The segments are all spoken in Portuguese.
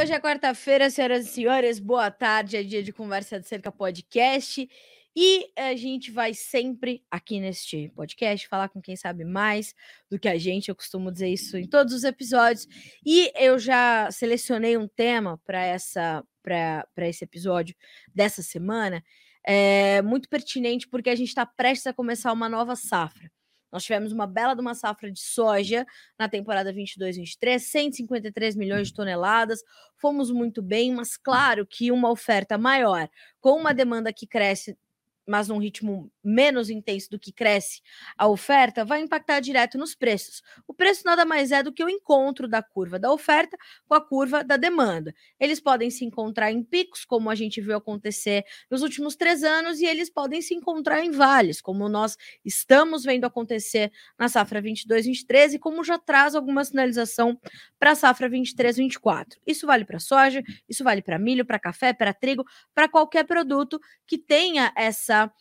Hoje é quarta-feira, senhoras e senhores, boa tarde, é dia de Conversa de Cerca Podcast. E a gente vai sempre aqui neste podcast falar com quem sabe mais do que a gente. Eu costumo dizer isso em todos os episódios. E eu já selecionei um tema para essa para esse episódio dessa semana, é muito pertinente porque a gente está prestes a começar uma nova safra. Nós tivemos uma bela de uma safra de soja na temporada 22-23, 153 milhões de toneladas. Fomos muito bem, mas claro que uma oferta maior, com uma demanda que cresce mas num ritmo menos intenso do que cresce a oferta, vai impactar direto nos preços. O preço nada mais é do que o encontro da curva da oferta com a curva da demanda. Eles podem se encontrar em picos, como a gente viu acontecer nos últimos três anos, e eles podem se encontrar em vales, como nós estamos vendo acontecer na safra 22-23 e como já traz alguma sinalização para a safra 23-24. Isso vale para soja, isso vale para milho, para café, para trigo, para qualquer produto que tenha essa essa.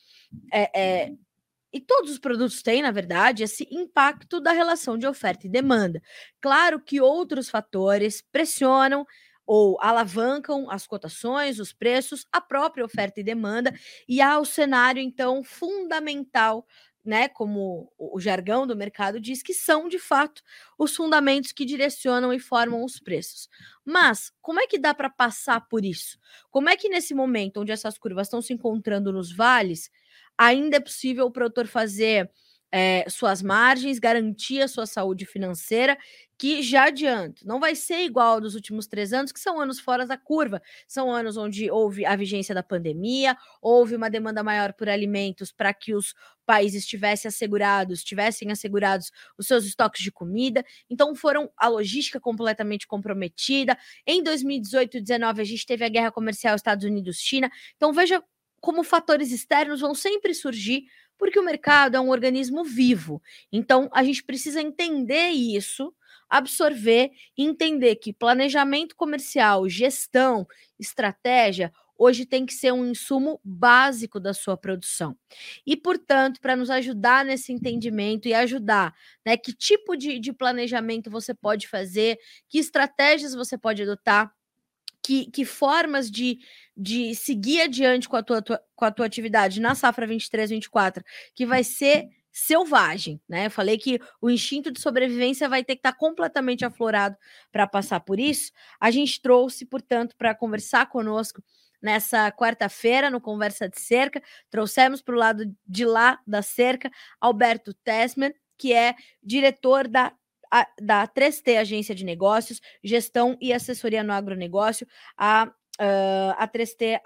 É, é, e todos os produtos têm, na verdade, esse impacto da relação de oferta e demanda. Claro que outros fatores pressionam ou alavancam as cotações, os preços, a própria oferta e demanda, e há o cenário, então, fundamental né, como o jargão do mercado diz, que são de fato os fundamentos que direcionam e formam os preços. Mas como é que dá para passar por isso? Como é que nesse momento onde essas curvas estão se encontrando nos vales, ainda é possível o produtor fazer é, suas margens, garantir a sua saúde financeira, que já adianto, não vai ser igual dos últimos três anos, que são anos fora da curva, são anos onde houve a vigência da pandemia, houve uma demanda maior por alimentos para que os países tivessem assegurados, tivessem assegurados os seus estoques de comida, então foram a logística completamente comprometida. Em 2018 e 2019 a gente teve a guerra comercial Estados Unidos-China, então veja como fatores externos vão sempre surgir porque o mercado é um organismo vivo. Então, a gente precisa entender isso, absorver e entender que planejamento comercial, gestão, estratégia, hoje tem que ser um insumo básico da sua produção. E, portanto, para nos ajudar nesse entendimento e ajudar, né, que tipo de, de planejamento você pode fazer, que estratégias você pode adotar, que, que formas de, de seguir adiante com a tua, tua, com a tua atividade na safra 23, 24, que vai ser selvagem, né? Eu falei que o instinto de sobrevivência vai ter que estar tá completamente aflorado para passar por isso. A gente trouxe, portanto, para conversar conosco nessa quarta-feira no Conversa de Cerca, trouxemos para o lado de lá da cerca Alberto Tessman, que é diretor da a, da 3T Agência de Negócios, Gestão e Assessoria no Agronegócio, a Uh, a 3T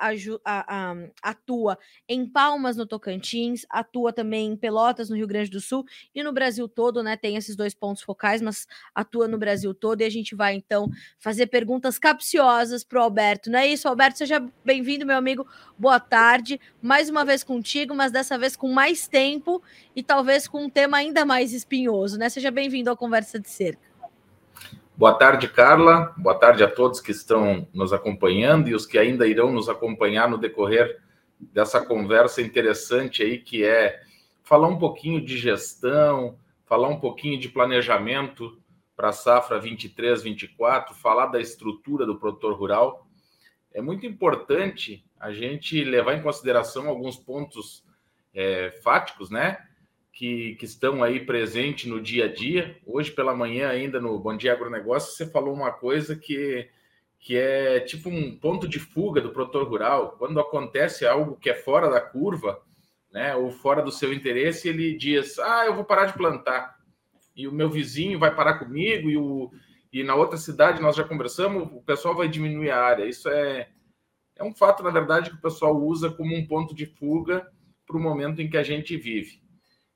a, a, atua em Palmas, no Tocantins, atua também em Pelotas, no Rio Grande do Sul e no Brasil todo, né? Tem esses dois pontos focais, mas atua no Brasil todo. E a gente vai então fazer perguntas capciosas para o Alberto. Não é isso, Alberto? Seja bem-vindo, meu amigo. Boa tarde. Mais uma vez contigo, mas dessa vez com mais tempo e talvez com um tema ainda mais espinhoso, né? Seja bem-vindo à Conversa de Cerca. Boa tarde, Carla. Boa tarde a todos que estão nos acompanhando e os que ainda irão nos acompanhar no decorrer dessa conversa interessante aí, que é falar um pouquinho de gestão, falar um pouquinho de planejamento para a safra 23, 24, falar da estrutura do produtor rural. É muito importante a gente levar em consideração alguns pontos é, fáticos, né? Que, que estão aí presentes no dia a dia. Hoje pela manhã, ainda no Bom Dia Agronegócio, você falou uma coisa que, que é tipo um ponto de fuga do produtor rural. Quando acontece algo que é fora da curva, né, ou fora do seu interesse, ele diz: Ah, eu vou parar de plantar. E o meu vizinho vai parar comigo, e, o, e na outra cidade nós já conversamos, o pessoal vai diminuir a área. Isso é, é um fato, na verdade, que o pessoal usa como um ponto de fuga para o momento em que a gente vive.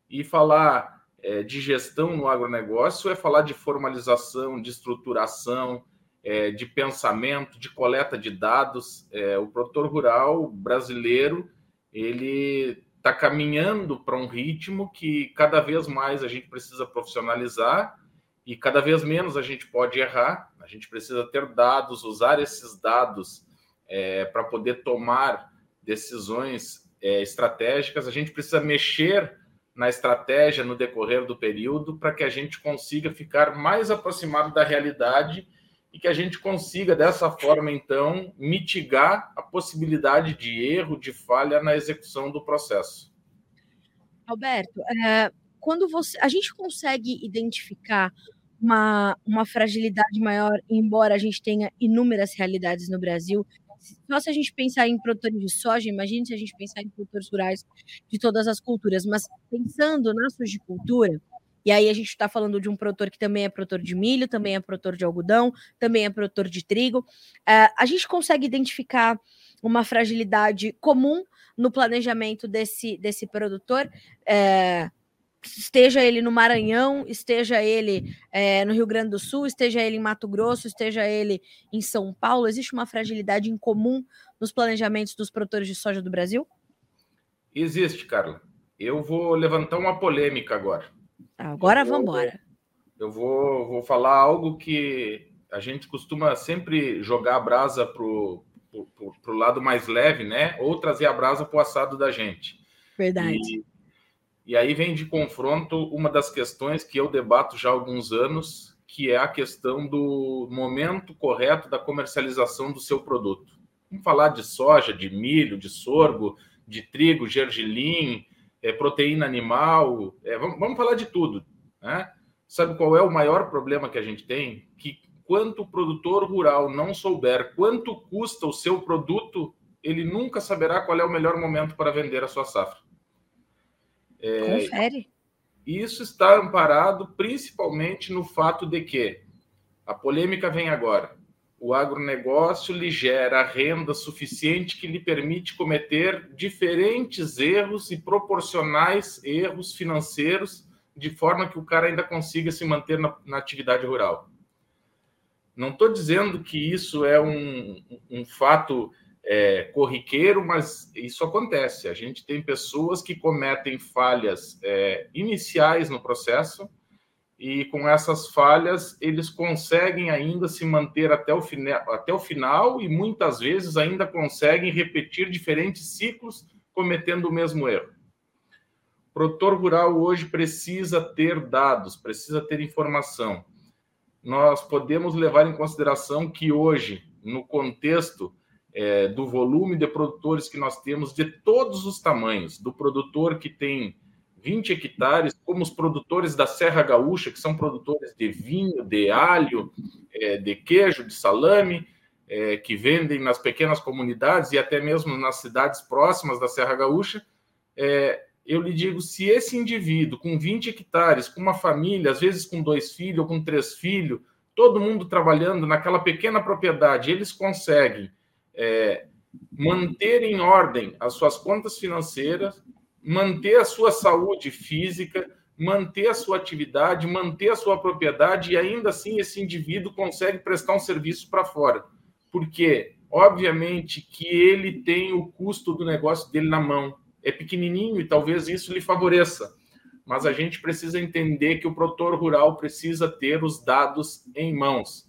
E falar é, de gestão no agronegócio é falar de formalização, de estruturação, é, de pensamento, de coleta de dados. É, o produtor rural brasileiro ele está caminhando para um ritmo que cada vez mais a gente precisa profissionalizar e cada vez menos a gente pode errar. A gente precisa ter dados, usar esses dados é, para poder tomar decisões é, estratégicas. A gente precisa mexer na estratégia no decorrer do período para que a gente consiga ficar mais aproximado da realidade e que a gente consiga, dessa forma, então, mitigar a possibilidade de erro, de falha na execução do processo. Alberto, é, quando você. A gente consegue identificar uma, uma fragilidade maior, embora a gente tenha inúmeras realidades no Brasil. Só se a gente pensar em produtores de soja, imagine se a gente pensar em produtores rurais de todas as culturas, mas pensando na sujicultura, e aí a gente está falando de um produtor que também é produtor de milho, também é produtor de algodão, também é produtor de trigo. Uh, a gente consegue identificar uma fragilidade comum no planejamento desse, desse produtor. Uh, esteja ele no Maranhão, esteja ele é, no Rio Grande do Sul, esteja ele em Mato Grosso, esteja ele em São Paulo, existe uma fragilidade em comum nos planejamentos dos produtores de soja do Brasil? Existe, Carla. Eu vou levantar uma polêmica agora. Agora vamos embora. Eu vou, vou falar algo que a gente costuma sempre jogar a brasa para o lado mais leve, né? Ou trazer a brasa para o assado da gente. Verdade. E e aí vem de confronto uma das questões que eu debato já há alguns anos, que é a questão do momento correto da comercialização do seu produto. Vamos falar de soja, de milho, de sorgo, de trigo, gergelim, é, proteína animal, é, vamos, vamos, falar de tudo. Né? Sabe qual é o maior problema que a gente tem? Que quanto o produtor rural não souber quanto custa o seu produto, ele nunca saberá qual é o melhor momento para vender a sua safra. É, Confere. Isso está amparado principalmente no fato de que a polêmica vem agora. O agronegócio lhe gera renda suficiente que lhe permite cometer diferentes erros e proporcionais erros financeiros, de forma que o cara ainda consiga se manter na, na atividade rural. Não estou dizendo que isso é um, um fato é, corriqueiro, mas isso acontece. A gente tem pessoas que cometem falhas é, iniciais no processo e com essas falhas eles conseguem ainda se manter até o, até o final e muitas vezes ainda conseguem repetir diferentes ciclos cometendo o mesmo erro. O produtor rural hoje precisa ter dados, precisa ter informação. Nós podemos levar em consideração que hoje, no contexto é, do volume de produtores que nós temos de todos os tamanhos, do produtor que tem 20 hectares, como os produtores da Serra Gaúcha, que são produtores de vinho, de alho, é, de queijo, de salame, é, que vendem nas pequenas comunidades e até mesmo nas cidades próximas da Serra Gaúcha. É, eu lhe digo, se esse indivíduo com 20 hectares, com uma família, às vezes com dois filhos ou com três filhos, todo mundo trabalhando naquela pequena propriedade, eles conseguem é, manter em ordem as suas contas financeiras, manter a sua saúde física, manter a sua atividade, manter a sua propriedade e ainda assim esse indivíduo consegue prestar um serviço para fora. Porque, obviamente, que ele tem o custo do negócio dele na mão. É pequenininho e talvez isso lhe favoreça. Mas a gente precisa entender que o produtor rural precisa ter os dados em mãos.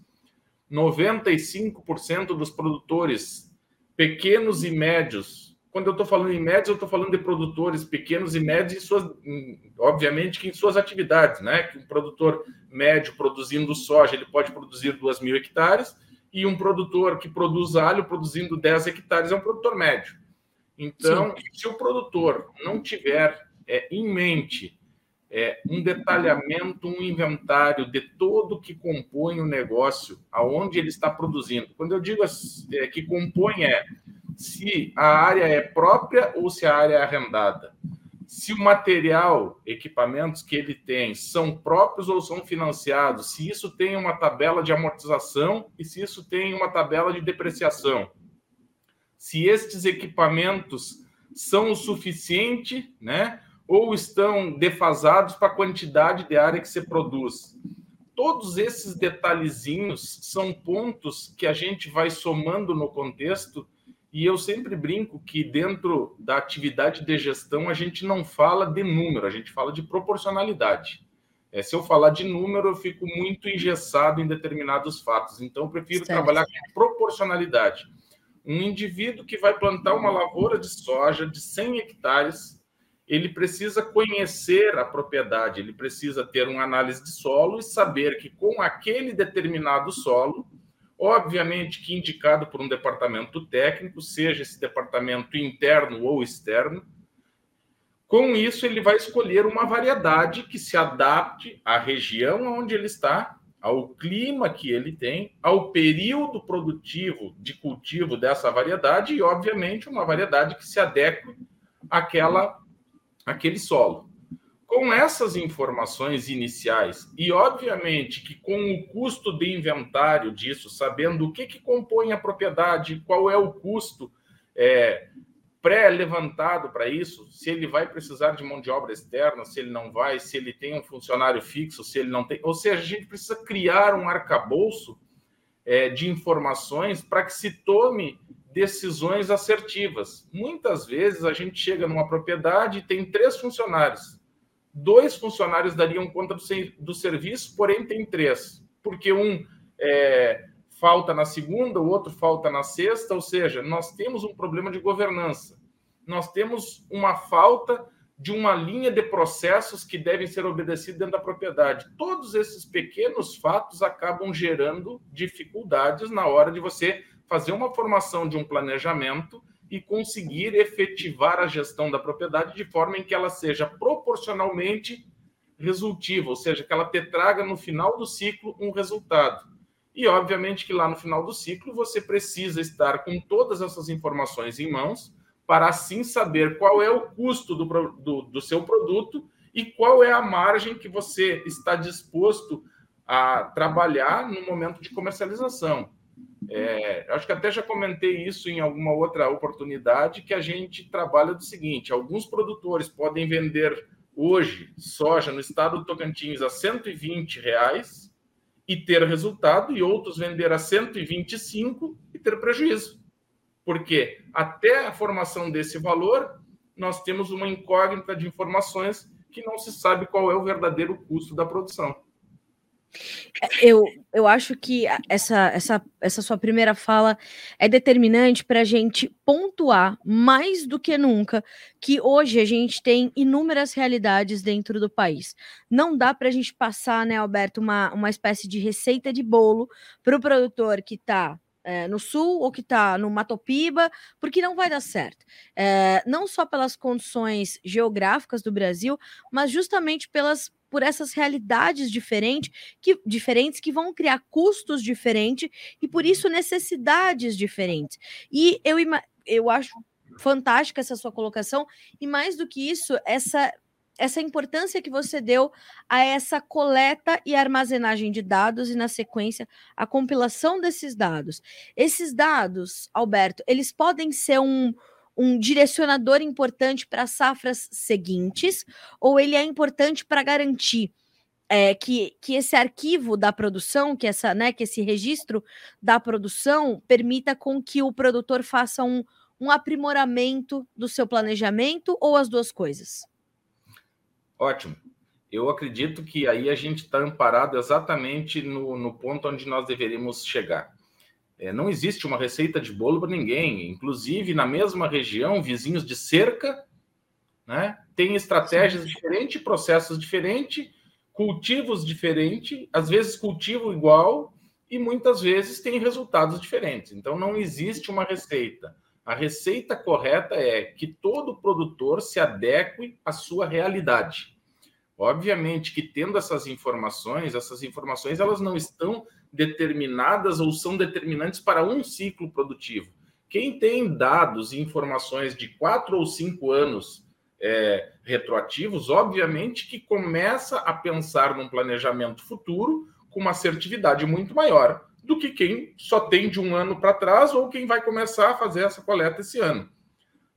95% dos produtores pequenos e médios, quando eu estou falando em médios, eu estou falando de produtores pequenos e médios, em suas, obviamente que em suas atividades, né? Que um produtor médio produzindo soja, ele pode produzir 2 mil hectares, e um produtor que produz alho produzindo 10 hectares é um produtor médio. Então, Sim. se o produtor não tiver é, em mente é, um detalhamento, um inventário de todo que compõe o negócio, aonde ele está produzindo. Quando eu digo é, que compõe é se a área é própria ou se a área é arrendada. Se o material, equipamentos que ele tem são próprios ou são financiados, se isso tem uma tabela de amortização e se isso tem uma tabela de depreciação. Se estes equipamentos são o suficiente, né? Ou estão defasados para a quantidade de área que você produz. Todos esses detalhezinhos são pontos que a gente vai somando no contexto, e eu sempre brinco que dentro da atividade de gestão a gente não fala de número, a gente fala de proporcionalidade. É, se eu falar de número, eu fico muito engessado em determinados fatos. Então, eu prefiro certo. trabalhar com proporcionalidade. Um indivíduo que vai plantar uma lavoura de soja de 100 hectares ele precisa conhecer a propriedade, ele precisa ter uma análise de solo e saber que com aquele determinado solo, obviamente que indicado por um departamento técnico, seja esse departamento interno ou externo. Com isso, ele vai escolher uma variedade que se adapte à região onde ele está, ao clima que ele tem, ao período produtivo de cultivo dessa variedade e, obviamente, uma variedade que se adeque àquela, àquele solo. Com essas informações iniciais, e obviamente que com o custo de inventário disso, sabendo o que, que compõe a propriedade, qual é o custo é, pré-levantado para isso, se ele vai precisar de mão de obra externa, se ele não vai, se ele tem um funcionário fixo, se ele não tem. Ou seja, a gente precisa criar um arcabouço é, de informações para que se tome decisões assertivas. Muitas vezes a gente chega numa propriedade e tem três funcionários dois funcionários dariam conta do, serviço, porém tem três, porque um é, falta na segunda, o outro falta na sexta, ou seja, nós temos um problema de governança. Nós temos uma falta de uma linha de processos que devem ser obedecidos dentro da propriedade. Todos esses pequenos fatos acabam gerando dificuldades na hora de você fazer uma formação de um planejamento e conseguir efetivar a gestão da propriedade de forma em que ela seja proporcionalmente resultiva, ou seja, que ela te traga no final do ciclo um resultado. E, obviamente, que lá no final do ciclo você precisa estar com todas essas informações em mãos para assim saber qual é o custo do, do, do seu produto e qual é a margem que você está disposto a trabalhar no momento de comercialização. É, acho que até já comentei isso em alguma outra oportunidade, que a gente trabalha do seguinte: alguns produtores podem vender hoje soja no estado do Tocantins a 120 reais e ter resultado, e outros vender a 125 e ter prejuízo. Porque até a formação desse valor, nós temos uma incógnita de informações que não se sabe qual é o verdadeiro custo da produção. Eu, eu acho que essa, essa, essa sua primeira fala é determinante para a gente pontuar mais do que nunca que hoje a gente tem inúmeras realidades dentro do país. Não dá para a gente passar, né, Alberto, uma, uma espécie de receita de bolo para o produtor que está é, no sul ou que está no Matopiba, porque não vai dar certo. É, não só pelas condições geográficas do Brasil, mas justamente pelas por essas realidades diferentes que, diferentes que vão criar custos diferentes e por isso necessidades diferentes. E eu, eu acho fantástica essa sua colocação e mais do que isso, essa essa importância que você deu a essa coleta e armazenagem de dados e, na sequência, a compilação desses dados. Esses dados, Alberto, eles podem ser um, um direcionador importante para safras seguintes, ou ele é importante para garantir é, que, que esse arquivo da produção, que essa, né, que esse registro da produção permita com que o produtor faça um, um aprimoramento do seu planejamento ou as duas coisas? Ótimo. Eu acredito que aí a gente está amparado exatamente no, no ponto onde nós deveríamos chegar. É, não existe uma receita de bolo para ninguém. Inclusive, na mesma região, vizinhos de cerca, né, têm estratégias Sim. diferentes, processos diferentes, cultivos diferentes, às vezes cultivo igual e muitas vezes tem resultados diferentes. Então, não existe uma receita. A receita correta é que todo produtor se adeque à sua realidade. Obviamente que tendo essas informações, essas informações elas não estão determinadas ou são determinantes para um ciclo produtivo. Quem tem dados e informações de quatro ou cinco anos é, retroativos, obviamente que começa a pensar num planejamento futuro com uma assertividade muito maior do que quem só tem de um ano para trás ou quem vai começar a fazer essa coleta esse ano.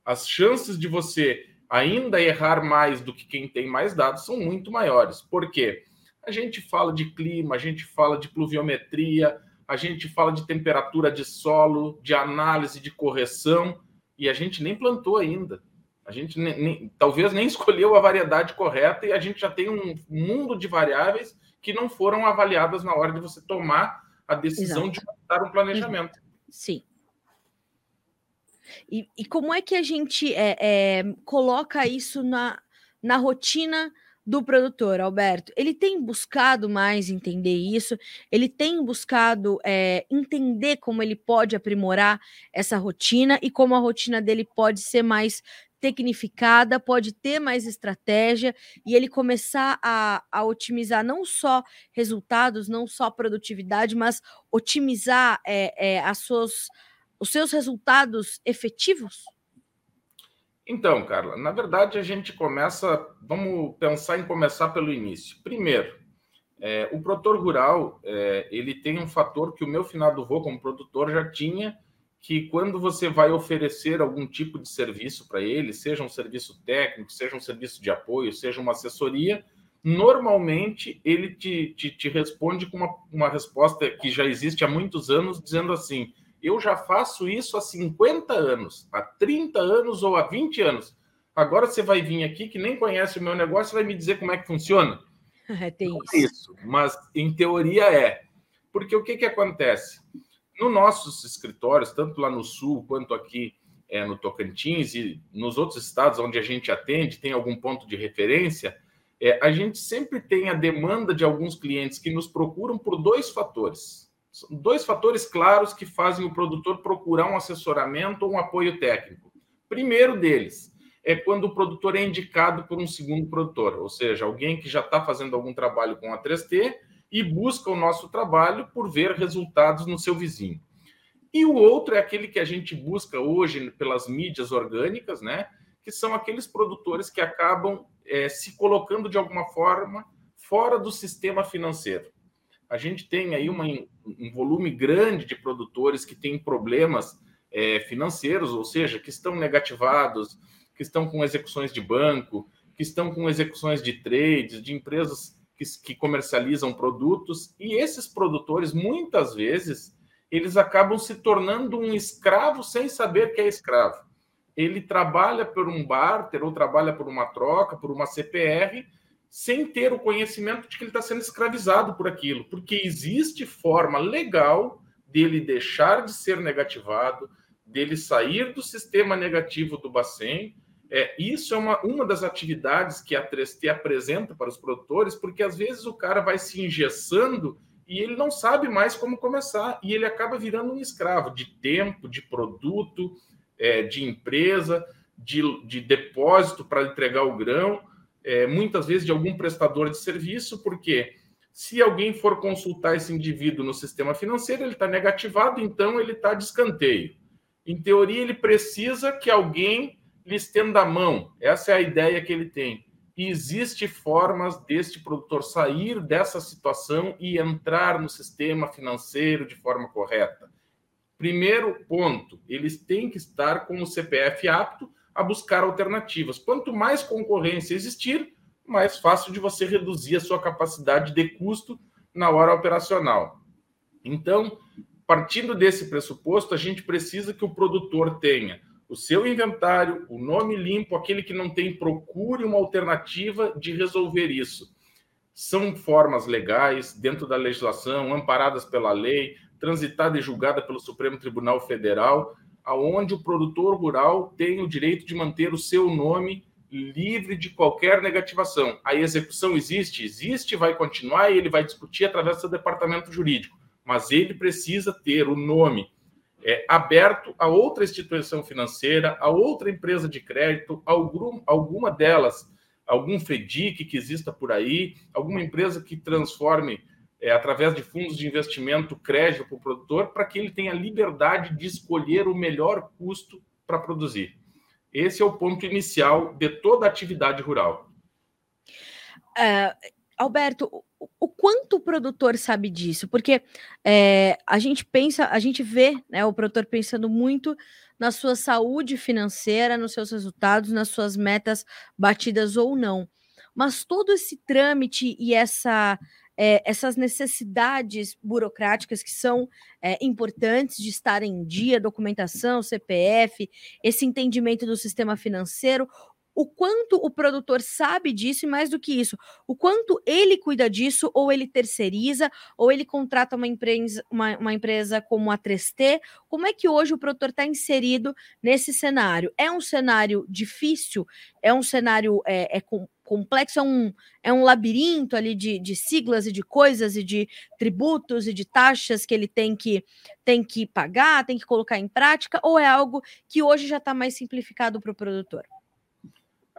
As chances de você ainda errar mais do que quem tem mais dados são muito maiores. Por quê? A gente fala de clima, a gente fala de pluviometria, a gente fala de temperatura de solo, de análise de correção, e a gente nem plantou ainda. A gente nem, nem, talvez nem escolheu a variedade correta e a gente já tem um mundo de variáveis que não foram avaliadas na hora de você tomar a decisão Exato. de montar um planejamento. Sim. E, e como é que a gente é, é, coloca isso na, na rotina do produtor, Alberto, ele tem buscado mais entender isso, ele tem buscado é, entender como ele pode aprimorar essa rotina e como a rotina dele pode ser mais tecnificada, pode ter mais estratégia e ele começar a, a otimizar não só resultados, não só produtividade, mas otimizar é, é, as suas, os seus resultados efetivos? Então, Carla, na verdade a gente começa, vamos pensar em começar pelo início. Primeiro, é, o produtor rural é, ele tem um fator que o meu finado vô como produtor já tinha, que quando você vai oferecer algum tipo de serviço para ele, seja um serviço técnico, seja um serviço de apoio, seja uma assessoria, normalmente ele te, te, te responde com uma, uma resposta que já existe há muitos anos, dizendo assim: eu já faço isso há 50 anos, há 30 anos ou há 20 anos. Agora você vai vir aqui que nem conhece o meu negócio e vai me dizer como é que funciona? É, tem Não isso. É isso. Mas em teoria é. Porque o que, que acontece? Nos nossos escritórios, tanto lá no Sul quanto aqui é, no Tocantins e nos outros estados onde a gente atende, tem algum ponto de referência, é, a gente sempre tem a demanda de alguns clientes que nos procuram por dois fatores. São dois fatores claros que fazem o produtor procurar um assessoramento ou um apoio técnico. Primeiro deles é quando o produtor é indicado por um segundo produtor, ou seja, alguém que já está fazendo algum trabalho com a 3T e busca o nosso trabalho por ver resultados no seu vizinho. E o outro é aquele que a gente busca hoje pelas mídias orgânicas, né? Que são aqueles produtores que acabam é, se colocando de alguma forma fora do sistema financeiro a gente tem aí uma, um volume grande de produtores que têm problemas é, financeiros, ou seja, que estão negativados, que estão com execuções de banco, que estão com execuções de trades, de empresas que, que comercializam produtos, e esses produtores, muitas vezes, eles acabam se tornando um escravo sem saber que é escravo. Ele trabalha por um barter ou trabalha por uma troca, por uma CPR, sem ter o conhecimento de que ele está sendo escravizado por aquilo, porque existe forma legal dele deixar de ser negativado, dele sair do sistema negativo do Bacen. É, isso é uma, uma das atividades que a 3T apresenta para os produtores, porque às vezes o cara vai se engessando e ele não sabe mais como começar, e ele acaba virando um escravo de tempo, de produto, é, de empresa, de, de depósito para entregar o grão é, muitas vezes de algum prestador de serviço, porque se alguém for consultar esse indivíduo no sistema financeiro, ele está negativado, então ele está de escanteio. Em teoria, ele precisa que alguém lhe estenda a mão. Essa é a ideia que ele tem. E existe formas deste produtor sair dessa situação e entrar no sistema financeiro de forma correta. Primeiro ponto, eles têm que estar com o CPF apto a buscar alternativas. Quanto mais concorrência existir, mais fácil de você reduzir a sua capacidade de custo na hora operacional. Então, partindo desse pressuposto, a gente precisa que o produtor tenha o seu inventário, o nome limpo, aquele que não tem, procure uma alternativa de resolver isso. São formas legais, dentro da legislação, amparadas pela lei, transitada e julgada pelo Supremo Tribunal Federal, aonde o produtor rural tem o direito de manter o seu nome livre de qualquer negativação. A execução existe? Existe, vai continuar e ele vai discutir através do departamento jurídico. Mas ele precisa ter o nome é, aberto a outra instituição financeira, a outra empresa de crédito, algum, alguma delas, algum FEDIC que exista por aí, alguma empresa que transforme é, através de fundos de investimento, crédito para o produtor, para que ele tenha liberdade de escolher o melhor custo para produzir. Esse é o ponto inicial de toda a atividade rural. Uh, Alberto, o, quanto o produtor sabe disso? Porque é, a gente pensa, a gente vê né, o produtor pensando muito na sua saúde financeira, nos seus resultados, nas suas metas batidas ou não. Mas todo esse trâmite e essa é, essas necessidades burocráticas que são é, importantes de estar em dia, documentação, CPF, esse entendimento do sistema financeiro, o quanto o produtor sabe disso e mais do que isso, o quanto ele cuida disso, ou ele terceiriza, ou ele contrata uma empresa, uma, uma empresa como a 3T. Como é que hoje o produtor está inserido nesse cenário? É um cenário difícil? É um cenário é, é com complexo, é um, é um labirinto ali de, de siglas e de coisas e de tributos e de taxas que ele tem que, tem que pagar, tem que colocar em prática, ou é algo que hoje já está mais simplificado para o produtor?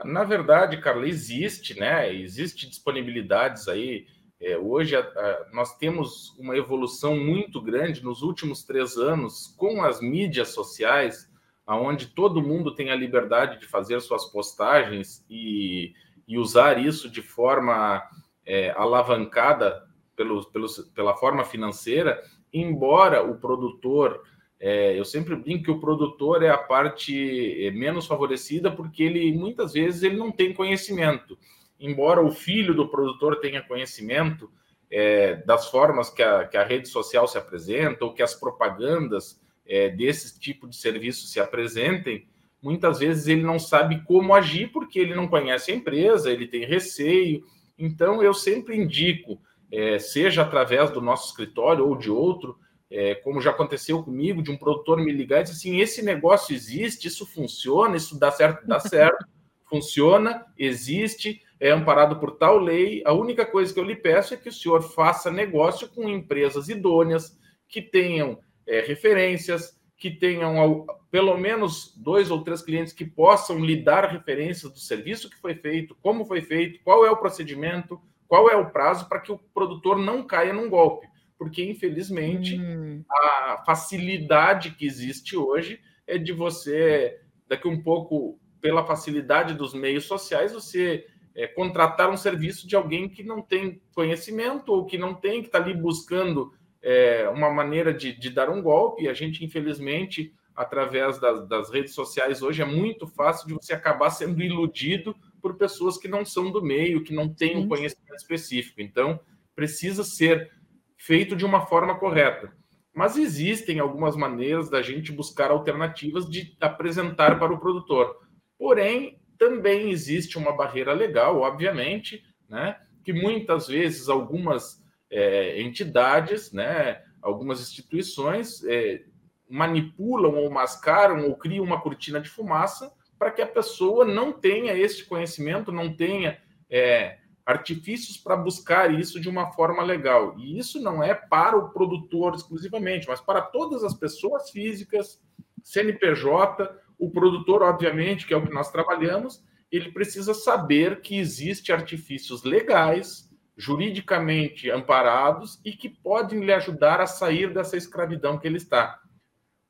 Na verdade, Carla, existe, né? Existe disponibilidades aí. É, hoje a, a, nós temos uma evolução muito grande nos últimos três anos com as mídias sociais, aonde todo mundo tem a liberdade de fazer suas postagens e, e usar isso de forma é, alavancada pelo, pelo, pela forma financeira, embora o produtor é, eu sempre brinco que o produtor é a parte é, menos favorecida porque ele muitas vezes ele não tem conhecimento. Embora o filho do produtor tenha conhecimento é, das formas que a, que a, rede social se apresenta ou que as propagandas é, desse tipo de serviço se apresentem, muitas vezes ele não sabe como agir porque ele não conhece a empresa, ele tem receio. Então eu sempre indico, é, seja através do nosso escritório ou de outro, é, como já aconteceu comigo, de um produtor me ligar e dizer assim: esse negócio existe, isso funciona, isso dá certo, dá certo, funciona, existe, é amparado por tal lei. A única coisa que eu lhe peço é que o senhor faça negócio com empresas idôneas que tenham é, referências, que tenham pelo menos dois ou três clientes que possam lhe dar referências do serviço que foi feito, como foi feito, qual é o procedimento, qual é o prazo para que o produtor não caia num golpe porque infelizmente hum. a facilidade que existe hoje é de você, daqui um pouco, pela facilidade dos meios sociais, você é, contratar um serviço de alguém que não tem conhecimento ou que não tem, que está ali buscando é, uma maneira de, de, dar um golpe. E a gente, infelizmente, através das, das redes sociais hoje, é muito fácil de você acabar sendo iludido por pessoas que não são do meio, que não têm um conhecimento específico. Então, precisa ser feito de uma forma correta. Mas existem algumas maneiras da gente buscar alternativas de apresentar para o produtor. Porém, também existe uma barreira legal, obviamente, né, que muitas vezes algumas é, entidades, né, algumas instituições é, manipulam ou mascaram ou criam uma cortina de fumaça para que a pessoa não tenha esse conhecimento, não tenha é, artifícios para buscar isso de uma forma legal. E isso não é para o produtor exclusivamente, mas para todas as pessoas físicas, CNPJ, o produtor, obviamente, que é o que nós trabalhamos, ele precisa saber que existe artifícios legais, juridicamente amparados e que podem lhe ajudar a sair dessa escravidão que ele está.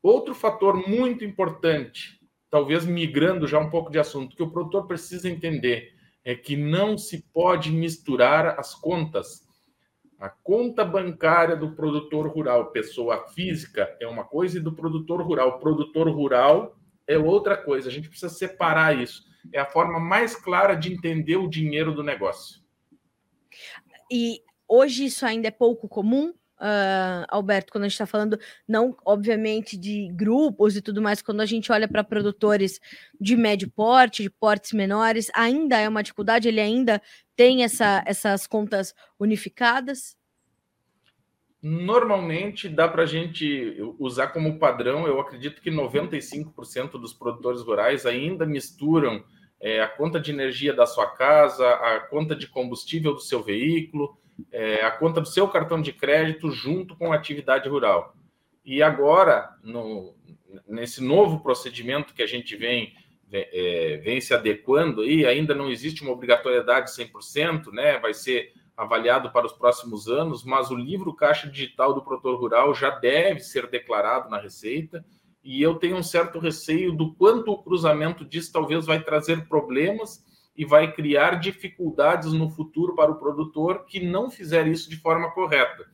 Outro fator muito importante, talvez migrando já um pouco de assunto, que o produtor precisa entender é que não se pode misturar as contas. A conta bancária do produtor rural, pessoa física, é uma coisa, e do produtor rural, produtor rural, é outra coisa. A gente precisa separar isso. É a forma mais clara de entender o dinheiro do negócio. E hoje isso ainda é pouco comum? uh, Alberto, quando a gente está falando, não obviamente de grupos e tudo mais, quando a gente olha para produtores de médio porte, de portes menores, ainda é uma dificuldade, ele ainda tem essa, essas contas unificadas? Normalmente dá para a gente usar como padrão, eu acredito que 95% dos produtores rurais ainda misturam é, a conta de energia da sua casa, a conta de combustível do seu veículo, é, a conta do seu cartão de crédito junto com a atividade rural. E agora, no, nesse novo procedimento que a gente vem, é, vem se adequando aí, ainda não existe uma obrigatoriedade 100%, né? vai ser avaliado para os próximos anos, mas o livro Caixa Digital do Produtor Rural já deve ser declarado na Receita, e eu tenho um certo receio do quanto o cruzamento disso talvez vai trazer problemas e vai criar dificuldades no futuro para o produtor que não fizer isso de forma correta.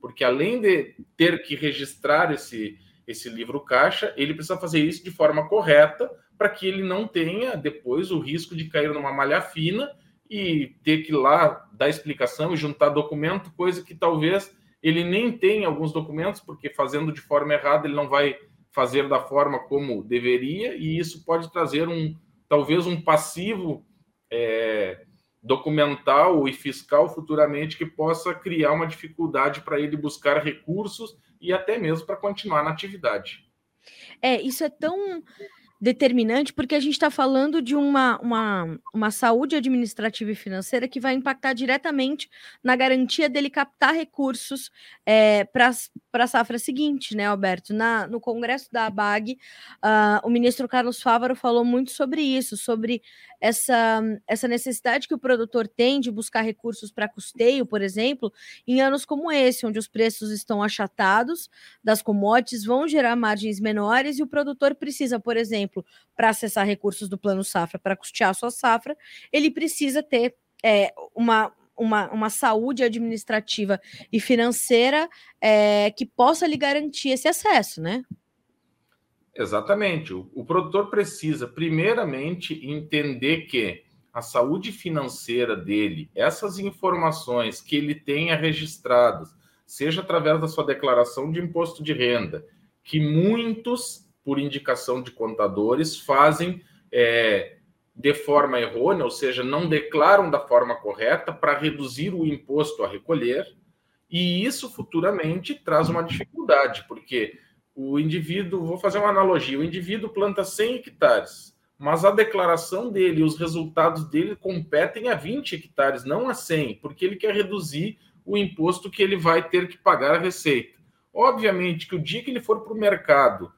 Porque além de ter que registrar esse, esse livro caixa, ele precisa fazer isso de forma correta para que ele não tenha depois o risco de cair numa malha fina e ter que ir lá dar explicação e juntar documento, coisa que talvez ele nem tenha alguns documentos, porque fazendo de forma errada ele não vai fazer da forma como deveria, e isso pode trazer um talvez um passivo é, documental e fiscal futuramente que possa criar uma dificuldade para ele buscar recursos e até mesmo para continuar na atividade. É, isso é tão determinante, porque a gente está falando de uma, uma, uma saúde administrativa e financeira que vai impactar diretamente na garantia dele captar recursos é, para a safra seguinte, né, Alberto? Na, no Congresso da ABAG, uh, o ministro Carlos Fávaro falou muito sobre isso, sobre essa, essa necessidade que o produtor tem de buscar recursos para custeio, por exemplo, em anos como esse, onde os preços estão achatados das commodities, vão gerar margens menores e o produtor precisa, por exemplo, para acessar recursos do Plano Safra, para custear sua safra, ele precisa ter é, uma, uma, uma saúde administrativa e financeira é, que possa lhe garantir esse acesso, né? Exatamente. O, o produtor precisa, primeiramente, entender que a saúde financeira dele, essas informações que ele tenha registradas, seja através da sua declaração de imposto de renda, que muitos, por indicação de contadores, fazem é, de forma errônea, ou seja, não declaram da forma correta para reduzir o imposto a recolher, e isso futuramente traz uma dificuldade, porque o indivíduo, vou fazer uma analogia, o indivíduo planta 100 hectares, mas a declaração dele, os resultados dele competem a 20 hectares, não a 100, porque ele quer reduzir o imposto que ele vai ter que pagar a receita. Obviamente que o dia que ele for para o mercado,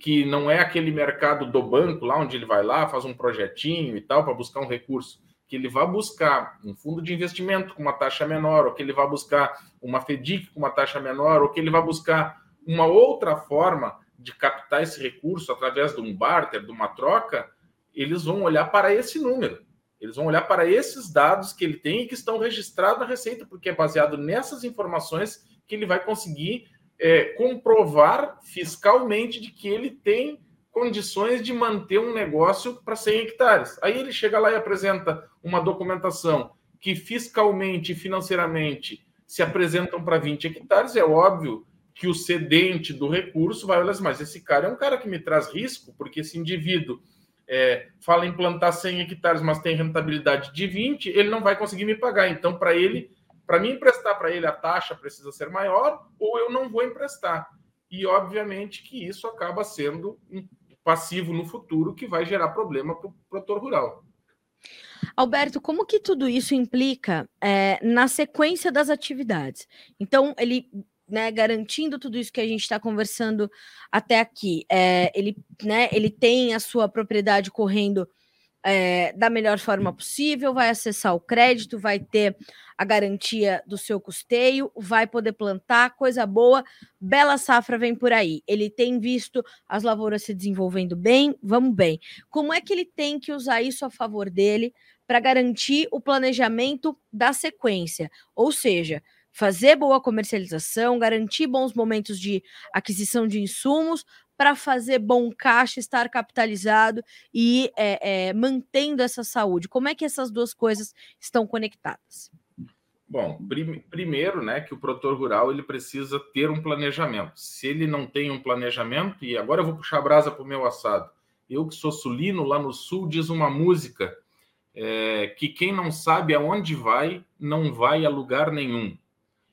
que não é aquele mercado do banco, lá onde ele vai lá, faz um projetinho e tal, para buscar um recurso, que ele vai buscar um fundo de investimento com uma taxa menor, ou que ele vai buscar uma FEDIC com uma taxa menor, ou que ele vai buscar uma outra forma de captar esse recurso através de um barter, de uma troca, eles vão olhar para esse número. Eles vão olhar para esses dados que ele tem e que estão registrados na Receita, porque é baseado nessas informações que ele vai conseguir é, comprovar fiscalmente de que ele tem condições de manter um negócio para 100 hectares. Aí ele chega lá e apresenta uma documentação que fiscalmente e financeiramente se apresentam para 20 hectares, é óbvio que o cedente do recurso vai olhar assim, mas esse cara é um cara que me traz risco, porque esse indivíduo é, fala em plantar 100 hectares, mas tem rentabilidade de 20, ele não vai conseguir me pagar. Então, para ele, para mim emprestar para ele, a taxa precisa ser maior, ou eu não vou emprestar. E, obviamente, que isso acaba sendo um passivo no futuro que vai gerar problema para o produtor rural. Alberto, como que tudo isso implica é, na sequência das atividades? Então, ele né, garantindo tudo isso que a gente está conversando até aqui, é, ele, né, ele tem a sua propriedade correndo é, da melhor forma possível, vai acessar o crédito, vai ter a garantia do seu custeio, vai poder plantar, coisa boa, bela safra vem por aí. Ele tem visto as lavouras se desenvolvendo bem, vamos bem. Como é que ele tem que usar isso a favor dele para garantir o planejamento da sequência? Ou seja, fazer boa comercialização, garantir bons momentos de aquisição de insumos para fazer bom caixa, estar capitalizado e é, é, mantendo essa saúde. Como é que essas duas coisas estão conectadas? Bom, prim primeiro, né, que o produtor rural ele precisa ter um planejamento. Se ele não tem um planejamento, e agora eu vou puxar a brasa para o meu assado. Eu que sou sulino, lá no sul, diz uma música é, que quem não sabe aonde vai, não vai a lugar nenhum.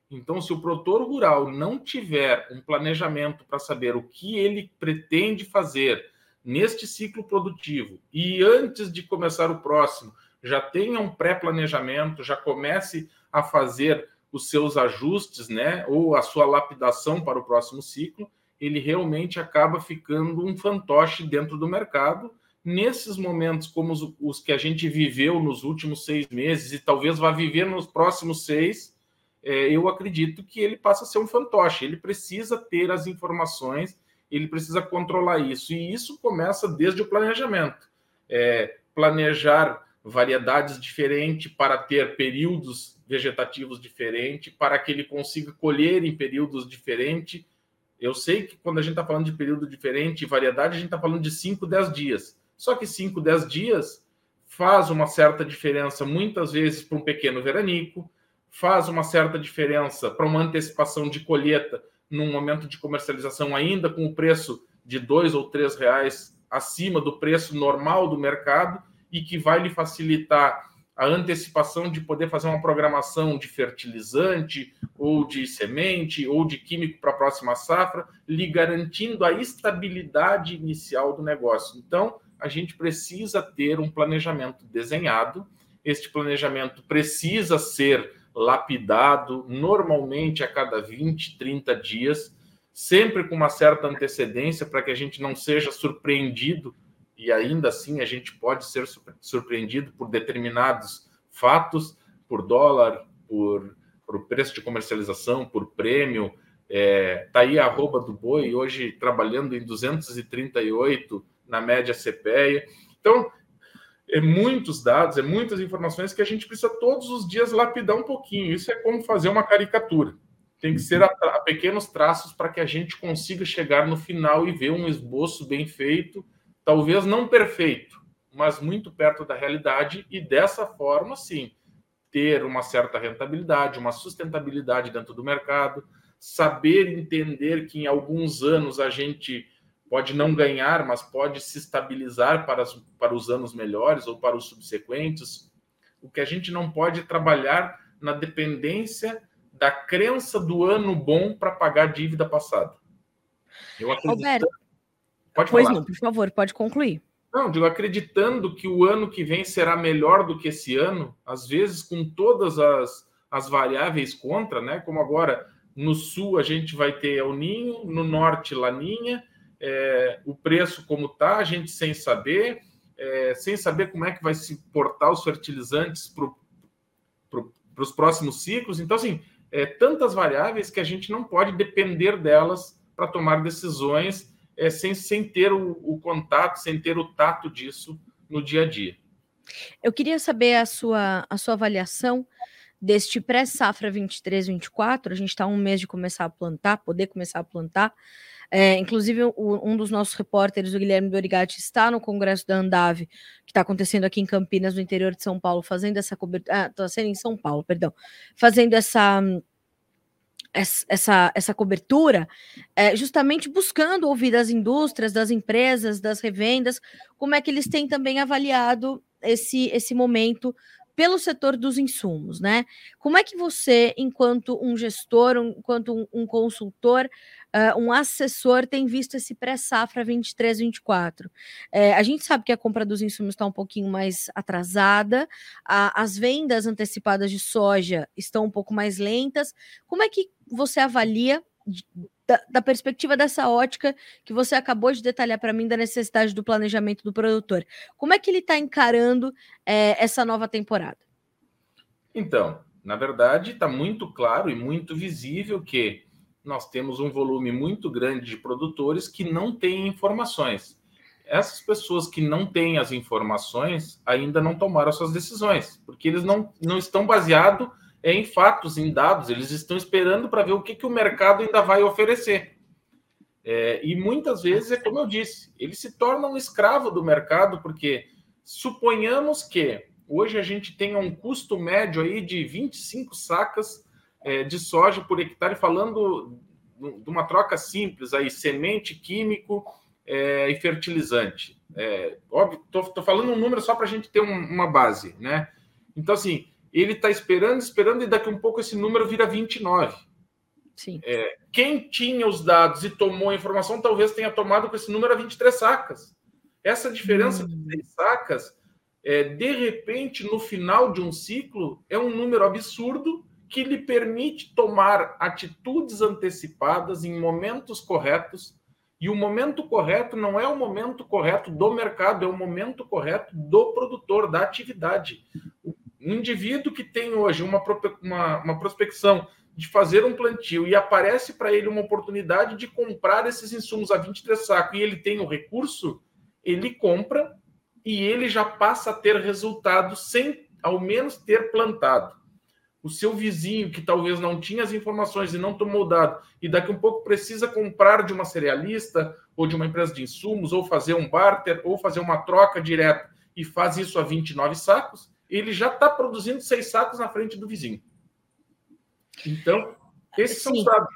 Então, se o produtor rural não tiver um planejamento para saber o que ele pretende fazer neste ciclo produtivo e antes de começar o próximo, já tenha um pré-planejamento, já comece a fazer os seus ajustes, né, ou a sua lapidação para o próximo ciclo, ele realmente acaba ficando um fantoche dentro do mercado. Nesses momentos como os, os que a gente viveu nos últimos seis meses e talvez vá viver nos próximos seis, é, eu acredito que ele passa a ser um fantoche. Ele precisa ter as informações, ele precisa controlar isso. E isso começa desde o planejamento. É, planejar variedades diferentes para ter períodos vegetativos diferentes, para que ele consiga colher em períodos diferentes. Eu sei que quando a gente está falando de período diferente e variedade, a gente está falando de 5, 10 dias. Só que 5, 10 dias faz uma certa diferença, muitas vezes, para um pequeno veranico, faz uma certa diferença para uma antecipação de colheita num momento de comercialização ainda com o preço de dois ou três reais acima do preço normal do mercado e que vai lhe facilitar a antecipação de poder fazer uma programação de fertilizante, ou de semente, ou de químico para a próxima safra, lhe garantindo a estabilidade inicial do negócio. Então, a gente precisa ter um planejamento desenhado. Este planejamento precisa ser lapidado normalmente a cada 20, 30 dias, sempre com uma certa antecedência para que a gente não seja surpreendido e ainda assim a gente pode ser surpreendido por determinados fatos, por dólar, por, por preço de comercialização, por prêmio. É, tá aí a arroba do boi, hoje trabalhando em 238 na média CPEA. Então, é muitos dados, é muitas informações que a gente precisa todos os dias lapidar um pouquinho. Isso é como fazer uma caricatura. Tem que ser a, a pequenos traços para que a gente consiga chegar no final e ver um esboço bem feito talvez não perfeito, mas muito perto da realidade, e dessa forma, sim, ter uma certa rentabilidade, uma sustentabilidade dentro do mercado, saber entender que em alguns anos a gente pode não ganhar, mas pode se estabilizar para, as, para os anos melhores ou para os subsequentes. O que a gente não pode trabalhar na dependência da crença do ano bom para pagar a dívida passada. Eu acredito. Roberto, Pode pois falar. não, por favor, pode concluir. Não, digo, acreditando que o ano que vem será melhor do que esse ano, às vezes com todas as, as variáveis contra, né? Como agora no sul a gente vai ter El Ninho, no norte Laninha, é, o preço como tá, a gente sem saber, é, sem saber como é que vai se portar os fertilizantes para pro, os próximos ciclos. Então, assim, é, tantas variáveis que a gente não pode depender delas para tomar decisões é, sem, sem ter o, o contato, sem ter o tato disso no dia a dia. Eu queria saber a sua, a sua avaliação deste pré-safra 23-24. A gente está um mês de começar a plantar, poder começar a plantar. É, inclusive, o, um dos nossos repórteres, o Guilherme Dorigati, está no Congresso da Andave, que está acontecendo aqui em Campinas, no interior de São Paulo, fazendo essa cobertura. Ah, está sendo em São Paulo, perdão. Fazendo essa essa, essa cobertura, é, justamente buscando ouvir das indústrias, das empresas, das revendas, como é que eles têm também avaliado esse, esse momento pelo setor dos insumos, né? Como é que você, enquanto um gestor, um, enquanto um, um consultor, uh, um assessor, tem visto esse pré-safra 23, 24? É, a gente sabe que a compra dos insumos está um pouquinho mais atrasada, a, as vendas antecipadas de soja estão um pouco mais lentas. Como é que você avalia da, da, perspectiva dessa ótica que você acabou de detalhar para mim da necessidade do planejamento do produtor. Como é que ele está encarando é, essa nova temporada? Então, na verdade, está muito claro e muito visível que nós temos um volume muito grande de produtores que não têm informações. Essas pessoas que não têm as informações ainda não tomaram suas decisões, porque eles não, não estão baseados em fatos, em dados. Eles estão esperando para ver o que, que o mercado ainda vai oferecer. É, e muitas vezes é como eu disse, ele se torna um escravo do mercado, porque suponhamos que hoje a gente tenha um custo médio aí de 25 sacas é, de soja por hectare, falando de uma troca simples aí, semente, químico é, e fertilizante. É, óbvio, estou falando um número só para a gente ter um, uma base, né? Então, assim, ele está esperando, esperando, e daqui a um pouco esse número vira 29. Sim. É, quem tinha os dados e tomou a informação, talvez tenha tomado com esse número a 23 sacas. Essa diferença hum. de 3 sacas, é, de repente, no final de um ciclo, é um número absurdo que lhe permite tomar atitudes antecipadas em momentos corretos. E o momento correto não é o momento correto do mercado, é o momento correto do produtor, da atividade. O um indivíduo que tem hoje uma, uma, uma prospecção de fazer um plantio e aparece para ele uma oportunidade de comprar esses insumos a 23 sacos e ele tem o recurso, ele compra e ele já passa a ter resultado sem ao menos ter plantado. O seu vizinho, que talvez não tinha as informações e não tomou dado, e daqui um pouco precisa comprar de uma cerealista ou de uma empresa de insumos, ou fazer um barter, ou fazer uma troca direta, e faz isso a 29 sacos, ele já está produzindo seis sacos na frente do vizinho. Então, esses Sim. são os dados.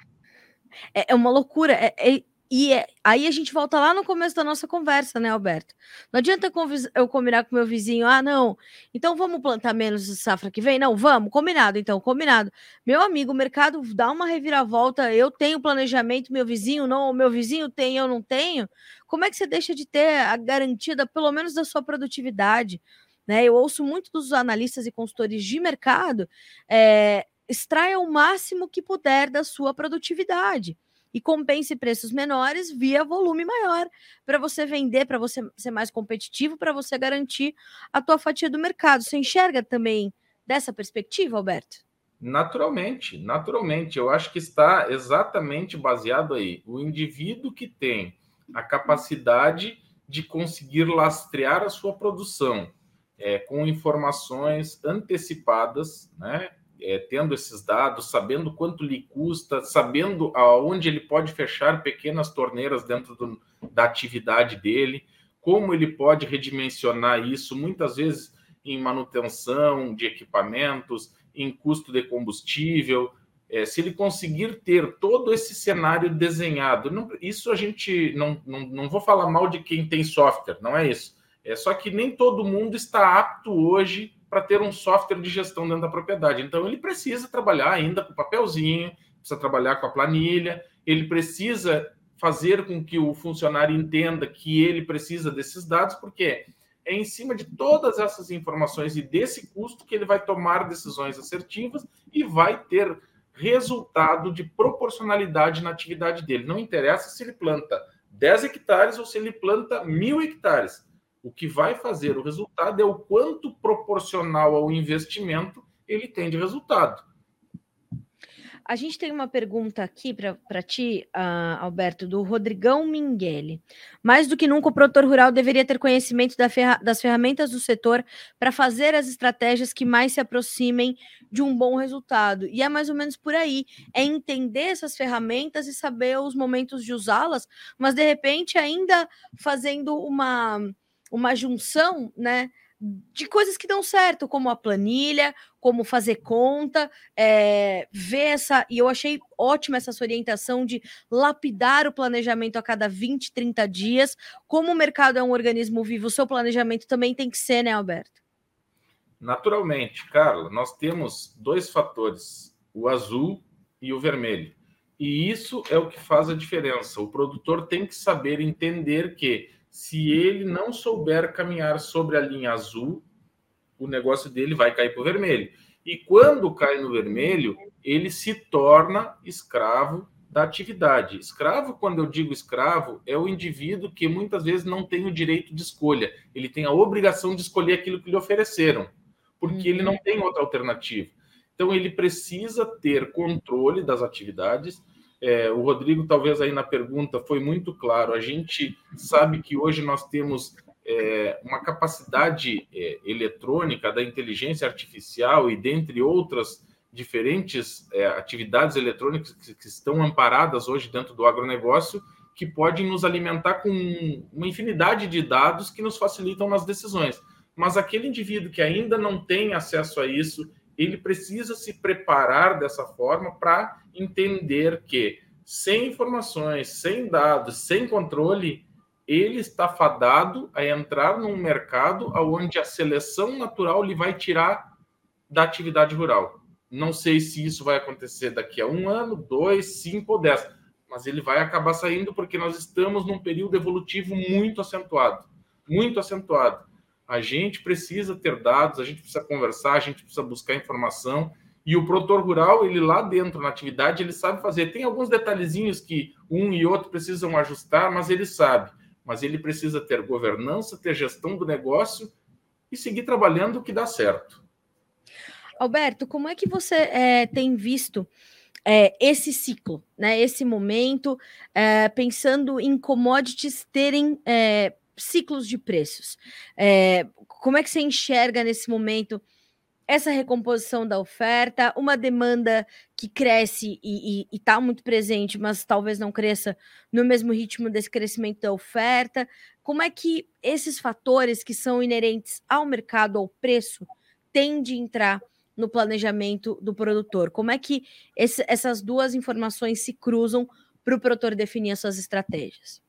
É, é uma loucura. É, é, e é, aí a gente volta lá no começo da nossa conversa, né, Alberto? Não adianta eu combinar com meu vizinho, ah, não, então vamos plantar menos safra que vem? Não, vamos, combinado, então, combinado. Meu amigo, o mercado dá uma reviravolta, eu tenho planejamento, meu vizinho não, meu vizinho tem, eu não tenho. Como é que você deixa de ter a garantida, pelo menos, da sua produtividade? Né? Eu ouço muito dos analistas e consultores de mercado, é, extraia o máximo que puder da sua produtividade e compense preços menores via volume maior para você vender, para você ser mais competitivo, para você garantir a tua fatia do mercado. Você enxerga também dessa perspectiva, Alberto? Naturalmente, naturalmente. Eu acho que está exatamente baseado aí. O indivíduo que tem a capacidade de conseguir lastrear a sua produção é, com informações antecipadas, né? é, tendo esses dados, sabendo quanto lhe custa, sabendo aonde ele pode fechar pequenas torneiras dentro do, da atividade dele, como ele pode redimensionar isso, muitas vezes em manutenção de equipamentos, em custo de combustível. É, se ele conseguir ter todo esse cenário desenhado, não, isso a gente não, não, não vou falar mal de quem tem software, não é isso. É só que nem todo mundo está apto hoje para ter um software de gestão dentro da propriedade. Então, ele precisa trabalhar ainda com papelzinho, precisa trabalhar com a planilha, ele precisa fazer com que o funcionário entenda que ele precisa desses dados, porque é em cima de todas essas informações e desse custo que ele vai tomar decisões assertivas e vai ter resultado de proporcionalidade na atividade dele. Não interessa se ele planta 10 hectares ou se ele planta mil hectares. O que vai fazer o resultado é o quanto proporcional ao investimento ele tem de resultado. A gente tem uma pergunta aqui para ti, uh, Alberto, do Rodrigão Minguele. Mais do que nunca, o produtor rural deveria ter conhecimento da ferra das ferramentas do setor para fazer as estratégias que mais se aproximem de um bom resultado. E é mais ou menos por aí: é entender essas ferramentas e saber os momentos de usá-las, mas de repente ainda fazendo uma uma junção, né? De coisas que dão certo, como a planilha, como fazer conta, é, ver essa. E eu achei ótima essa sua orientação de lapidar o planejamento a cada 20, 30 dias. Como o mercado é um organismo vivo, o seu planejamento também tem que ser, né, Alberto? Naturalmente, Carla, nós temos dois fatores: o azul e o vermelho. E isso é o que faz a diferença. O produtor tem que saber entender que se ele não souber caminhar sobre a linha azul, o negócio dele vai cair para o vermelho. E quando cai no vermelho, ele se torna escravo da atividade. Escravo, quando eu digo escravo, é o indivíduo que muitas vezes não tem o direito de escolha. Ele tem a obrigação de escolher aquilo que lhe ofereceram, porque ele não tem outra alternativa. Então, ele precisa ter controle das atividades, é, o Rodrigo, talvez aí na pergunta, foi muito claro. A gente sabe que hoje nós temos é, uma capacidade é, eletrônica da inteligência artificial e dentre outras diferentes é, atividades eletrônicas que, que, estão amparadas hoje dentro do agronegócio, que podem nos alimentar com uma infinidade de dados que nos facilitam nas decisões. Mas aquele indivíduo que ainda não tem acesso a isso, ele precisa se preparar dessa forma para entender que sem informações, sem dados, sem controle, ele está fadado a entrar num mercado onde a seleção natural lhe vai tirar da atividade rural. Não sei se isso vai acontecer daqui a um ano, dois, cinco ou dez, mas ele vai acabar saindo porque nós estamos num período evolutivo muito acentuado, muito acentuado. A gente precisa ter dados, a gente precisa conversar, a gente precisa buscar informação e o produtor rural, ele lá dentro na atividade, ele sabe fazer. Tem alguns detalhezinhos que um e outro precisam ajustar, mas ele sabe. Mas ele precisa ter governança, ter gestão do negócio e seguir trabalhando que dá certo. Alberto, como é que você é, tem visto é, esse ciclo, né? Esse momento, é, pensando em commodities terem ciclos de preços. como é que você enxerga nesse momento? essa recomposição da oferta, uma demanda que cresce e está muito presente, mas talvez não cresça no mesmo ritmo desse crescimento da oferta. Como é que esses fatores que são inerentes ao mercado, ao preço, têm de entrar no planejamento do produtor? Como é que esse, essas duas informações se cruzam para o produtor definir as suas estratégias?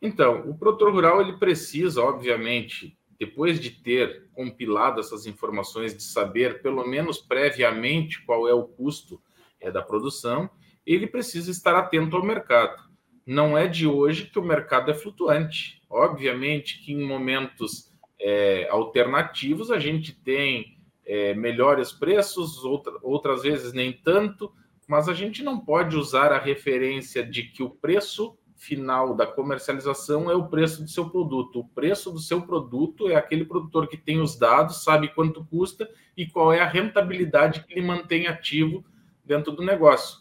Então, o produtor rural ele precisa, obviamente, depois de ter compilado essas informações, de saber pelo menos previamente qual é o custo é, da produção, ele precisa estar atento ao mercado. Não é de hoje que o mercado é flutuante. Obviamente que em momentos é, alternativos a gente tem é, melhores preços, outra, outras vezes nem tanto, mas a gente não pode usar a referência de que o preço final da comercialização é o preço do seu produto. O preço do seu produto é aquele produtor que tem os dados, sabe quanto custa e qual é a rentabilidade que ele mantém ativo dentro do negócio.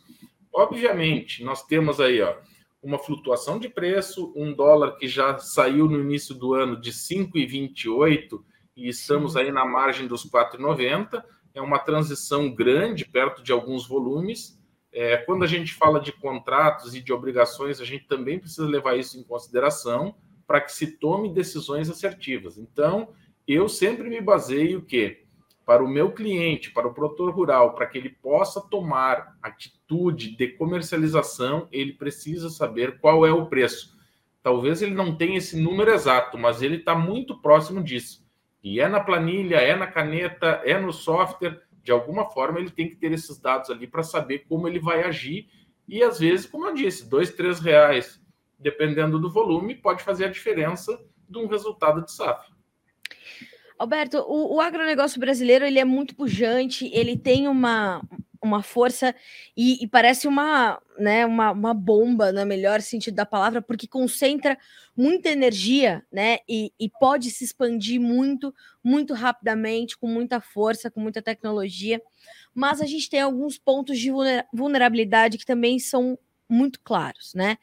Obviamente, nós temos aí ó, uma flutuação de preço, um dólar que já saiu no início do ano de 5,28 e estamos aí na margem dos 4,90. É uma transição grande, perto de alguns volumes, é, quando a gente fala de contratos e de obrigações, a gente também precisa levar isso em consideração para que se tome decisões assertivas. Então, eu sempre me baseio que para o meu cliente, para o produtor rural, para que ele possa tomar atitude de comercialização, ele precisa saber qual é o preço. Talvez ele não tenha esse número exato, mas ele está muito próximo disso. E é na planilha, é na caneta, é no software de alguma forma ele tem que ter esses dados ali para saber como ele vai agir. E às vezes, como eu disse, dois, três reais, dependendo do volume, pode fazer a diferença de um resultado de safra. Alberto, o, o agronegócio brasileiro ele é muito pujante, ele tem uma, uma força e, e, parece uma, né, uma, uma bomba, no melhor sentido da palavra, porque concentra muita energia, né, e, e pode se expandir muito, muito rapidamente, com muita força, com muita tecnologia. Mas a gente tem alguns pontos de vulnerabilidade que também são muito claros, né?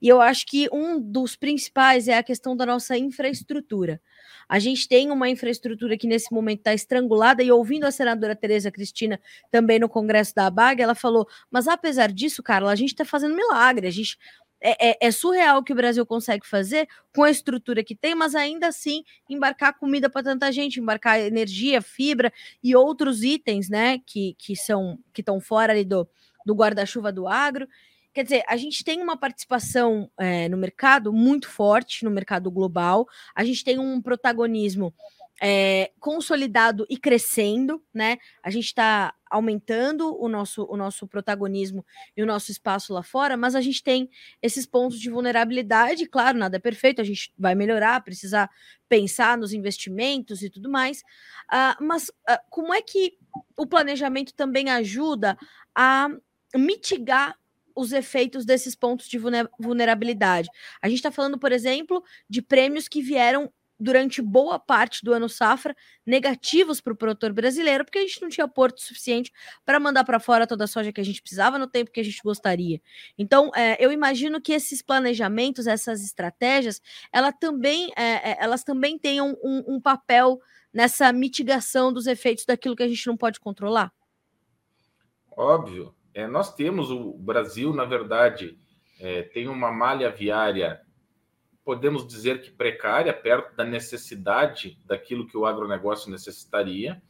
E eu acho que um dos principais é a questão da nossa infraestrutura. A gente tem uma infraestrutura que nesse momento está estrangulada, e ouvindo a senadora Tereza Cristina também no Congresso da ABAG, ela falou: mas apesar disso, Carla, a gente está fazendo milagre, a gente. É, é, é, surreal o que o Brasil consegue fazer com a estrutura que tem, mas ainda assim embarcar comida para tanta gente, embarcar energia, fibra e outros itens, né, que, que são que estão fora ali do, do guarda-chuva do agro. Quer dizer, a gente tem uma participação é, no mercado muito forte, no mercado global, a gente tem um protagonismo é, consolidado e crescendo, né? A gente está aumentando o nosso, o nosso protagonismo e o nosso espaço lá fora, mas a gente tem esses pontos de vulnerabilidade, claro, nada é perfeito, a gente vai melhorar, precisar pensar nos investimentos e tudo mais. Uh, mas uh, como é que o planejamento também ajuda a mitigar os efeitos desses pontos de vulnerabilidade. A gente está falando, por exemplo, de prêmios que vieram durante boa parte do ano safra negativos para o produtor brasileiro, porque a gente não tinha porto suficiente para mandar para fora toda a soja que a gente precisava no tempo que a gente gostaria. Então, é, eu imagino que esses planejamentos, essas estratégias, ela também, é, é elas também tenham um, um papel nessa mitigação dos efeitos daquilo que a gente não pode controlar. Óbvio. É, nós temos o Brasil, na verdade, é, tem uma malha viária, podemos dizer que precária, perto da necessidade daquilo que o agronegócio necessitaria.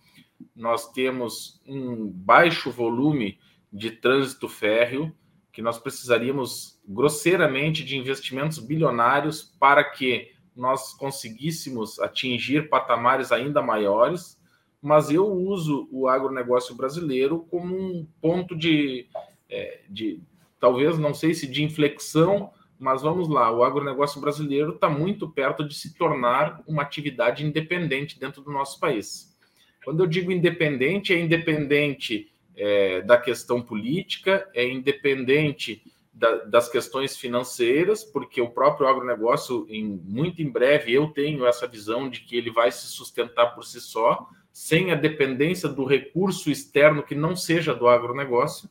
Nós temos um baixo volume de trânsito férreo, que nós precisaríamos grosseiramente de investimentos bilionários para que nós conseguíssemos atingir patamares ainda maiores mas eu uso o agronegócio brasileiro como um ponto de, é, de talvez, não sei se de inflexão, mas vamos lá, o agronegócio brasileiro está muito perto de se tornar uma atividade independente dentro do nosso país. Quando eu digo independente, é independente é, da questão política, é independente da, das questões financeiras, porque o próprio agronegócio, em, muito em breve, eu tenho essa visão de que ele vai se sustentar por si só, sem a dependência do recurso externo que não seja do agronegócio.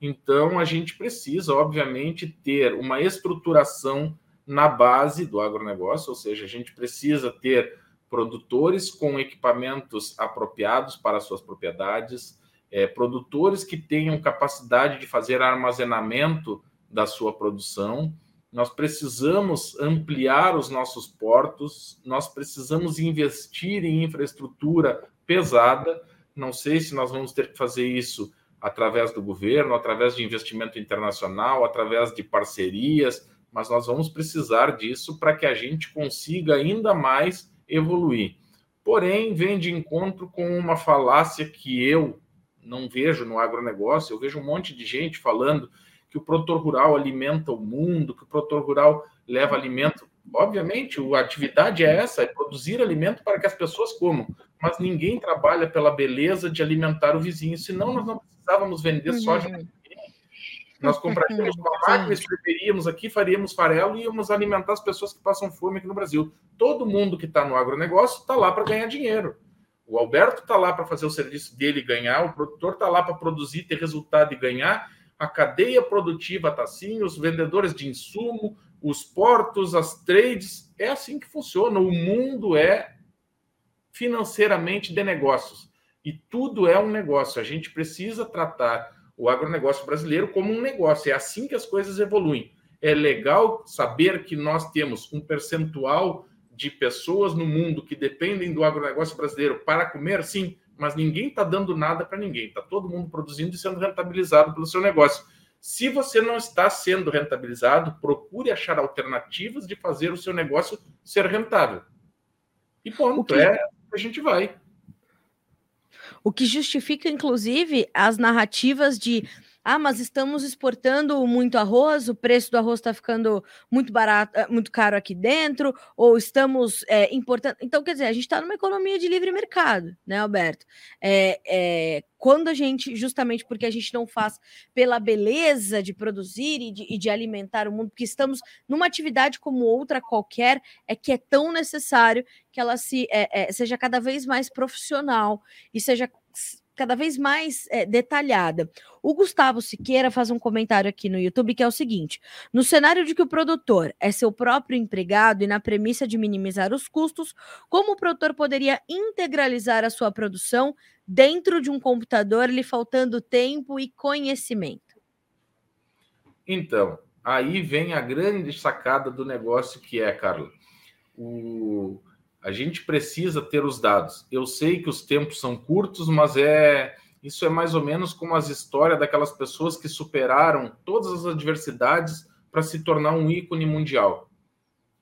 Então, a gente precisa, obviamente, ter uma estruturação na base do agronegócio, ou seja, a gente precisa ter produtores com equipamentos apropriados para suas propriedades, é, produtores que tenham capacidade de fazer armazenamento da sua produção. Nós precisamos ampliar os nossos portos, nós precisamos investir em infraestrutura pesada. Não sei se nós vamos ter que fazer isso através do governo, através de investimento internacional, através de parcerias, mas nós vamos precisar disso para que a gente consiga ainda mais evoluir. Porém, vem de encontro com uma falácia que eu não vejo no agronegócio, eu vejo um monte de gente falando que o produtor rural alimenta o mundo, que o produtor rural leva alimento. Obviamente, a atividade é essa, é produzir alimento para que as pessoas comam, mas ninguém trabalha pela beleza de alimentar o vizinho, senão nós não precisávamos vender soja. Uhum. Nós compraríamos uma máquina, escreveríamos aqui, faríamos farelo e íamos alimentar as pessoas que passam fome aqui no Brasil. Todo mundo que está no agronegócio está lá para ganhar dinheiro. O Alberto está lá para fazer o serviço dele e ganhar, o produtor está lá para produzir, ter resultado e ganhar, a cadeia produtiva está assim, os vendedores de insumo, os portos, as trades, é assim que funciona. O mundo é financeiramente de negócios. E tudo é um negócio. A gente precisa tratar o agronegócio brasileiro como um negócio. É assim que as coisas evoluem. É legal saber que nós temos um percentual de pessoas no mundo que dependem do agronegócio brasileiro para comer, sim, mas ninguém está dando nada para ninguém. Está todo mundo produzindo e sendo rentabilizado pelo seu negócio. Se você não está sendo rentabilizado, procure achar alternativas de fazer o seu negócio ser rentável. E ponto. Que... É a gente vai. O que justifica, inclusive, as narrativas de ah, mas estamos exportando muito arroz, o preço do arroz está ficando muito barato, eh, muito caro aqui dentro, ou estamos é, importando. Então, quer dizer, a gente está numa economia de livre mercado, né, Alberto? É, é, quando a gente, justamente porque a gente não faz pela beleza de produzir e de, e de alimentar o mundo, porque estamos numa atividade como outra qualquer, é que é tão necessário que ela se é, é, seja cada vez mais profissional e seja cada vez mais é, detalhada. O Gustavo Siqueira faz um comentário aqui no YouTube que é o seguinte: no cenário de que o produtor é seu próprio empregado e na premissa de minimizar os custos, como o produtor poderia integralizar a sua produção dentro de um computador, lhe faltando tempo e conhecimento? Então, aí vem a grande sacada do negócio que é, Carlos. O, a gente precisa ter os dados. Eu sei que os tempos são curtos, mas é isso é mais ou menos como as histórias daquelas pessoas que superaram todas as adversidades para se tornar um ícone mundial.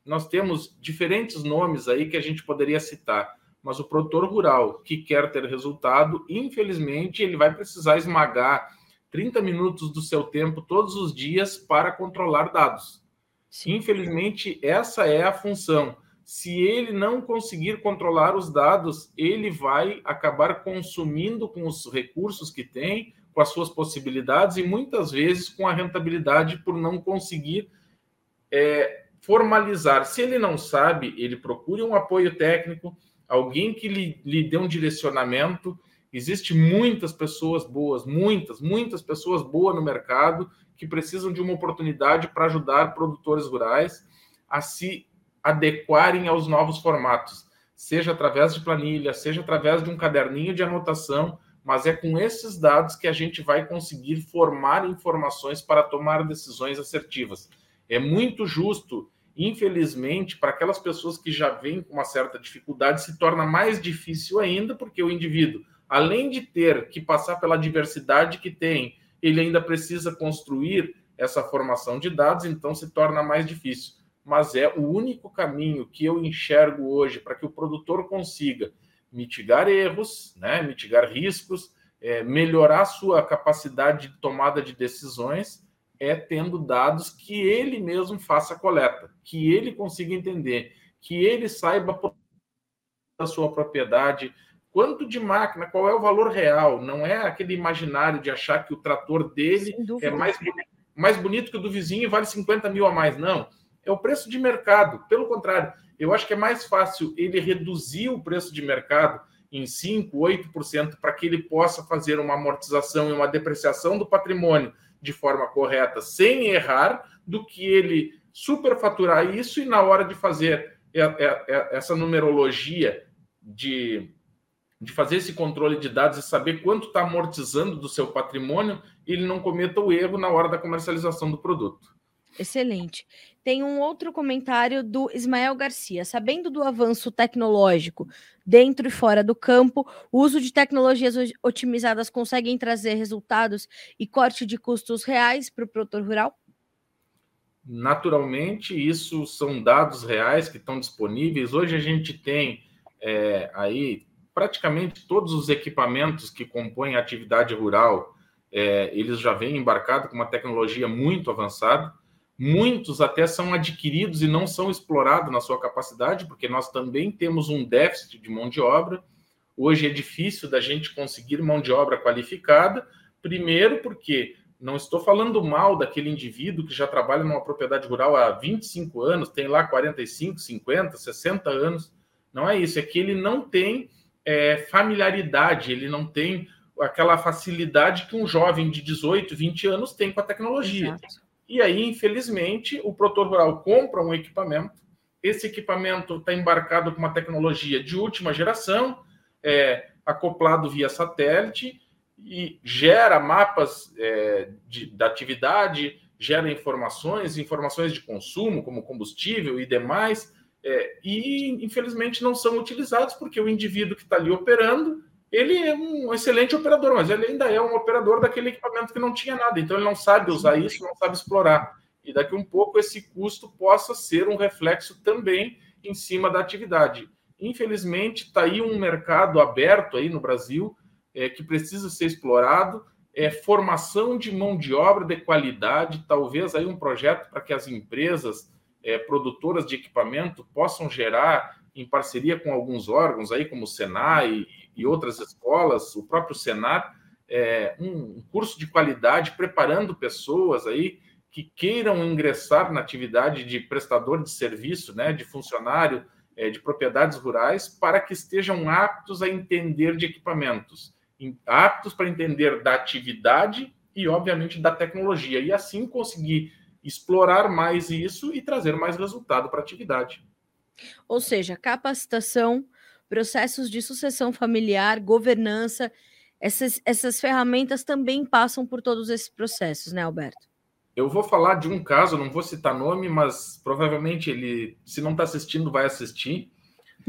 Nós temos diferentes nomes aí que a gente poderia citar, mas o produtor rural que quer ter resultado, infelizmente, ele vai precisar esmagar 30 minutos do seu tempo todos os dias para controlar dados. Sim. Infelizmente, essa é a função se ele não conseguir controlar os dados, ele vai acabar consumindo com os recursos que tem, com as suas possibilidades e muitas vezes com a rentabilidade por não conseguir é, formalizar. Se ele não sabe, ele procure um apoio técnico, alguém que lhe, lhe dê um direcionamento. Existe muitas pessoas boas, muitas, muitas pessoas boas no mercado que precisam de uma oportunidade para ajudar produtores rurais a se adequarem aos novos formatos, seja através de planilha, seja através de um caderninho de anotação, mas é com esses dados que a gente vai conseguir formar informações para tomar decisões assertivas. É muito justo, infelizmente, para aquelas pessoas que já vêm com uma certa dificuldade, se torna mais difícil ainda, porque o indivíduo, além de ter que passar pela diversidade que tem, ele ainda precisa construir essa formação de dados, então se torna mais difícil mas é o único caminho que eu enxergo hoje para que o produtor consiga mitigar erros, né, mitigar riscos, é, melhorar sua capacidade de tomada de decisões, é tendo dados que ele mesmo faça a coleta, que ele consiga entender, que ele saiba da sua propriedade, quanto de máquina, qual é o valor real, não é aquele imaginário de achar que o trator dele é mais, mais bonito que o do vizinho e vale 50 mil a mais, não é o preço de mercado. Pelo contrário, eu acho que é mais fácil ele reduzir o preço de mercado em 5%, 8%, para que ele possa fazer uma amortização e uma depreciação do patrimônio de forma correta, sem errar, do que ele superfaturar isso e na hora de fazer essa numerologia de, de fazer esse controle de dados e saber quanto está amortizando do seu patrimônio, ele não cometa o erro na hora da comercialização do produto. Excelente. Tem um outro comentário do Ismael Garcia. Sabendo do avanço tecnológico dentro e fora do campo, o uso de tecnologias otimizadas conseguem trazer resultados e corte de custos reais para o produtor rural? Naturalmente, isso são dados reais que estão disponíveis. Hoje a gente tem é, aí praticamente todos os equipamentos que compõem a atividade rural, é, eles já vêm embarcados com uma tecnologia muito avançada. Muitos até são adquiridos e não são explorados na sua capacidade, porque nós também temos um déficit de mão de obra. Hoje é difícil da gente conseguir mão de obra qualificada, primeiro porque não estou falando mal daquele indivíduo que já trabalha numa propriedade rural há 25 anos, tem lá 45, 50, 60 anos. Não é isso, é que ele não tem é, familiaridade, ele não tem aquela facilidade que um jovem de 18, 20 anos tem com a tecnologia. Exato. E aí, infelizmente, o produtor rural compra um equipamento, esse equipamento está embarcado com uma tecnologia de última geração, é, acoplado via satélite, e gera mapas é, de, da atividade, gera informações, informações de consumo, como combustível e demais, é, e infelizmente não são utilizados porque o indivíduo que está ali operando ele é um excelente operador, mas ele ainda é um operador daquele equipamento que não tinha nada, então ele não sabe usar isso, não sabe explorar. E daqui um pouco esse custo possa ser um reflexo também em cima da atividade. Infelizmente, está aí um mercado aberto aí no Brasil é, que precisa ser explorado. É, formação de mão de obra de qualidade, talvez aí um projeto para que as empresas é, produtoras de equipamento possam gerar em parceria com alguns órgãos aí como o Senai e outras escolas, o próprio Senar, é, um curso de qualidade preparando pessoas aí que queiram ingressar na atividade de prestador de serviço, né, de funcionário é, de propriedades rurais, para que estejam aptos a entender de equipamentos, aptos para entender da atividade e, obviamente, da tecnologia, e assim conseguir explorar mais isso e trazer mais resultado para a atividade. Ou seja, capacitação processos de sucessão familiar, governança, essas, essas ferramentas também passam por todos esses processos, né, Alberto? Eu vou falar de um caso, não vou citar nome, mas provavelmente ele, se não está assistindo, vai assistir.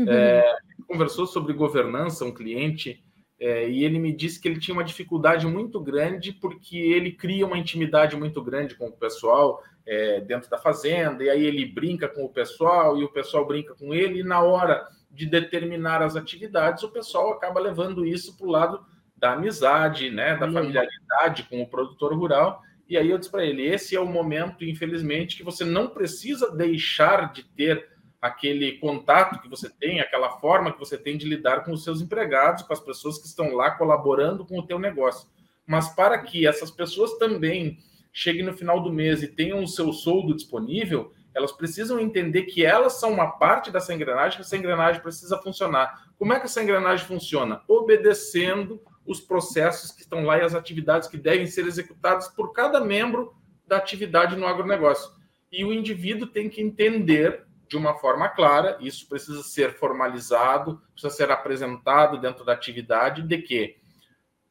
É, conversou sobre governança, um cliente, é, e ele me disse que ele tinha uma dificuldade muito grande porque ele cria uma intimidade muito grande com o pessoal é, dentro da fazenda, e aí ele brinca com o pessoal, e o pessoal brinca com ele, e na hora de determinar as atividades, o pessoal acaba levando isso para o lado da amizade, né, da familiaridade com o produtor rural. E aí eu disse para ele: esse é o momento, infelizmente, que você não precisa deixar de ter aquele contato que você tem, aquela forma que você tem de lidar com os seus empregados, com as pessoas que estão lá colaborando com o teu negócio. Mas para que essas pessoas também cheguem no final do mês e tenham o seu soldo disponível, elas precisam entender que elas são uma parte dessa engrenagem, que essa engrenagem precisa funcionar. Como é que essa engrenagem funciona? Obedecendo os processos que estão lá e as atividades que devem ser executadas por cada membro da atividade no agronegócio. E o indivíduo tem que entender de uma forma clara, isso precisa ser formalizado, precisa ser apresentado dentro da atividade, de que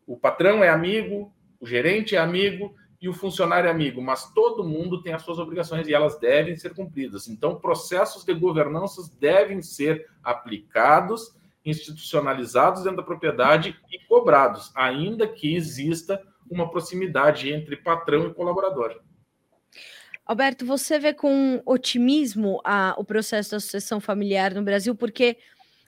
o patrão é amigo, o gerente é amigo, e o funcionário é amigo, mas todo mundo tem as suas obrigações e elas devem ser cumpridas. Então, processos de governança devem ser aplicados, institucionalizados dentro da propriedade e cobrados, ainda que exista uma proximidade entre patrão e colaborador. Alberto, você vê com otimismo a, o processo da sucessão familiar no Brasil, porque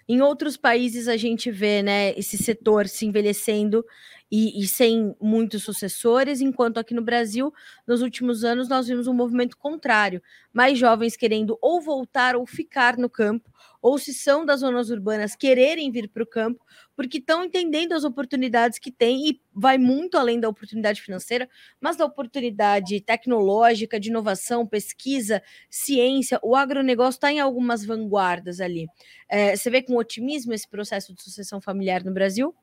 em outros países a gente vê né, esse setor se envelhecendo e, e, sem muitos sucessores, enquanto aqui no Brasil, nos últimos anos, nós vimos um movimento contrário, mais jovens querendo ou voltar ou ficar no campo, ou se são das zonas urbanas, quererem vir para o campo, porque estão entendendo as oportunidades que tem e vai muito além da oportunidade financeira, mas da oportunidade tecnológica, de inovação, pesquisa, ciência. O agronegócio está em algumas vanguardas ali. É, você vê com otimismo esse processo de sucessão familiar no Brasil?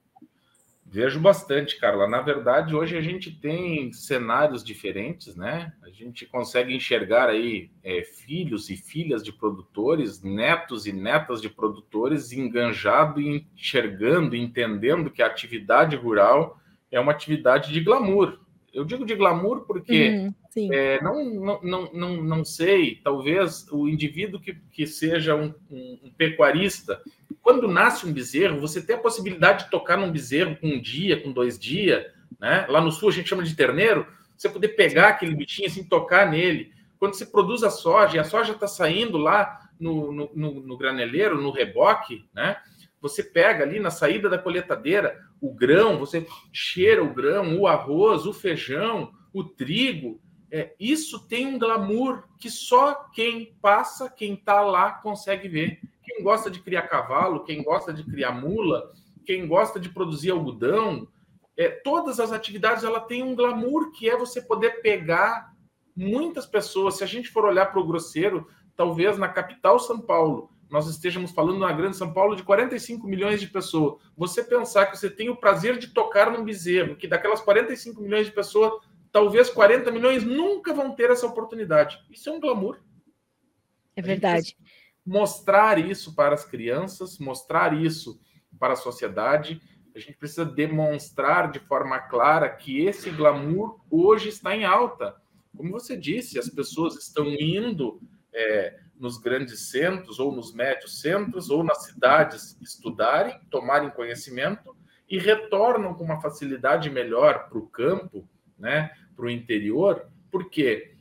Vejo bastante, Carla. Na verdade, hoje a gente tem cenários diferentes, né? A gente consegue enxergar aí é, filhos e filhas de produtores, netos e netas de produtores, enganjado enxergando, entendendo que a atividade rural é uma atividade de glamour. Eu digo de glamour porque uhum, é, não, não, não, não, não sei, talvez o indivíduo que, que seja um, um, um, pecuarista, quando nasce um bezerro, você tem a possibilidade de tocar num bezerro com um dia, com dois dias, né? Lá no sul a gente chama de terneiro, você poder pegar aquele bichinho assim, tocar nele. Quando você produz a soja e a soja está saindo lá no, no, no, no graneleiro, no reboque, né? Você pega ali na saída da coletadeira o grão, você cheira o grão, o arroz, o feijão, o trigo. É, isso tem um glamour que só quem passa, quem está lá, consegue ver. Quem gosta de criar cavalo, quem gosta de criar mula, quem gosta de produzir algodão, é, todas as atividades ela tem um glamour que é você poder pegar muitas pessoas. Se a gente for olhar para o grosseiro, talvez na capital São Paulo, nós estejamos falando na Grande São Paulo de 45 milhões de pessoas. Você pensar que você tem o prazer de tocar num bezerro, que daquelas 45 milhões de pessoas, talvez 40 milhões nunca vão ter essa oportunidade. Isso é um glamour. É verdade. Mostrar isso para as crianças, mostrar isso para a sociedade. A gente precisa demonstrar de forma clara que esse glamour hoje está em alta. Como você disse, as pessoas estão indo é, nos grandes centros, ou nos médios centros, ou nas cidades estudarem, tomarem conhecimento e retornam com uma facilidade melhor para o campo, né, para o interior, porque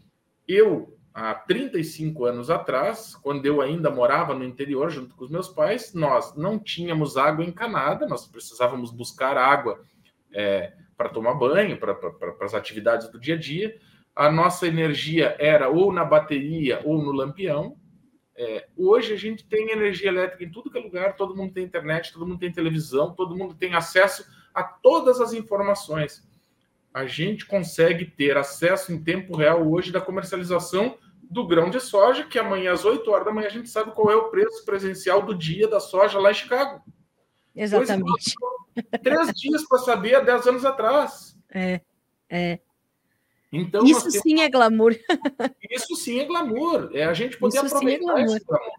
eu, há 35 anos atrás, quando eu ainda morava no interior junto com os meus pais, nós não tínhamos água encanada, nós precisávamos buscar água é, para tomar banho, para as atividades do dia a dia. A nossa energia era ou na bateria ou no lampião, é, hoje a gente tem energia elétrica em tudo que é lugar, todo mundo tem internet, todo mundo tem televisão, todo mundo tem acesso a todas as informações. A gente consegue ter acesso em tempo real hoje da comercialização do grão de soja, que amanhã às 8 horas da manhã a gente sabe qual é o preço presencial do dia da soja lá em Chicago. Exatamente. Três dias para saber há 10 anos atrás. É, é. Então, isso temos... sim é glamour. Isso sim é glamour. É a gente poder isso aproveitar sim é glamour. esse glamour.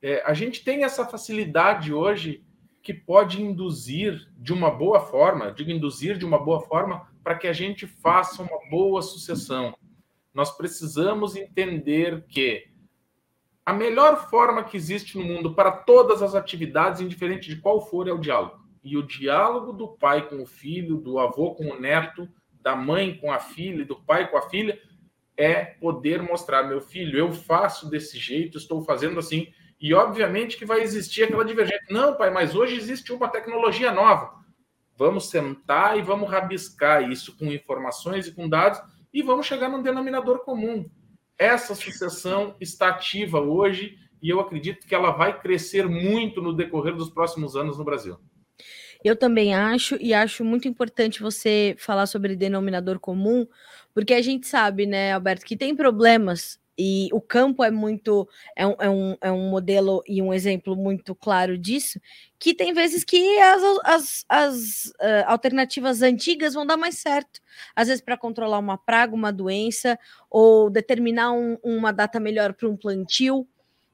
É, a gente tem essa facilidade hoje que pode induzir de uma boa forma, digo induzir de uma boa forma, para que a gente faça uma boa sucessão. Nós precisamos entender que a melhor forma que existe no mundo para todas as atividades, indiferente de qual for, é o diálogo. E o diálogo do pai com o filho, do avô com o neto, da mãe com a filha, do pai com a filha, é poder mostrar, meu filho, eu faço desse jeito, estou fazendo assim. E obviamente que vai existir aquela divergência. Não, pai, mas hoje existe uma tecnologia nova. Vamos sentar e vamos rabiscar isso com informações e com dados e vamos chegar num denominador comum. Essa sucessão está ativa hoje e eu acredito que ela vai crescer muito no decorrer dos próximos anos no Brasil. Eu também acho, e acho muito importante você falar sobre denominador comum, porque a gente sabe, né, Alberto, que tem problemas e o campo é muito é um, é, um, é um modelo e um exemplo muito claro disso que tem vezes que as, as, as uh, alternativas antigas vão dar mais certo. Às vezes para controlar uma praga uma doença ou determinar um, uma data melhor para um plantio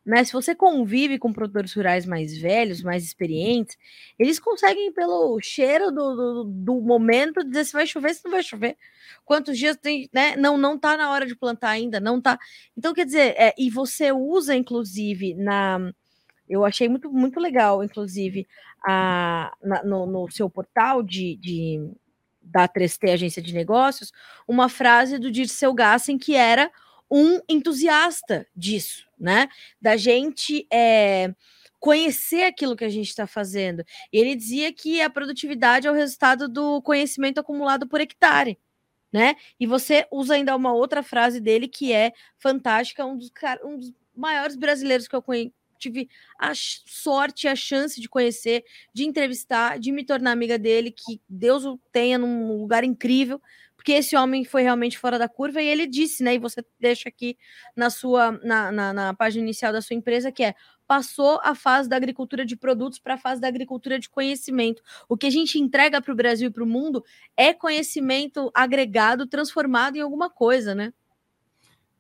né? Se você convive com produtores rurais mais velhos, mais experientes, eles conseguem, pelo cheiro do, do, do, momento, dizer se vai chover, se não vai chover. Quantos dias tem, né? Não, não tá na hora de plantar ainda, não tá. Então, quer dizer, é, e você usa, inclusive, na. Eu achei muito, muito legal, inclusive, a, na, no, no, seu portal de, de da 3T Agência de Negócios, uma frase do Dirceu Gassen que era um entusiasta disso, né? Da gente é, conhecer aquilo que a gente está fazendo. Ele dizia que a produtividade é o resultado do conhecimento acumulado por hectare. Né? E você usa ainda uma outra frase dele que é fantástica, um dos, um dos maiores brasileiros que eu tive a sorte, a chance de conhecer, de entrevistar, de me tornar amiga dele, que Deus o tenha num lugar incrível, porque esse homem foi realmente fora da curva e ele disse, né? E você deixa aqui na sua na, na, na página inicial da sua empresa que é passou a fase da agricultura de produtos para a fase da agricultura de conhecimento. O que a gente entrega para o Brasil e para o mundo é conhecimento agregado, transformado em alguma coisa, né?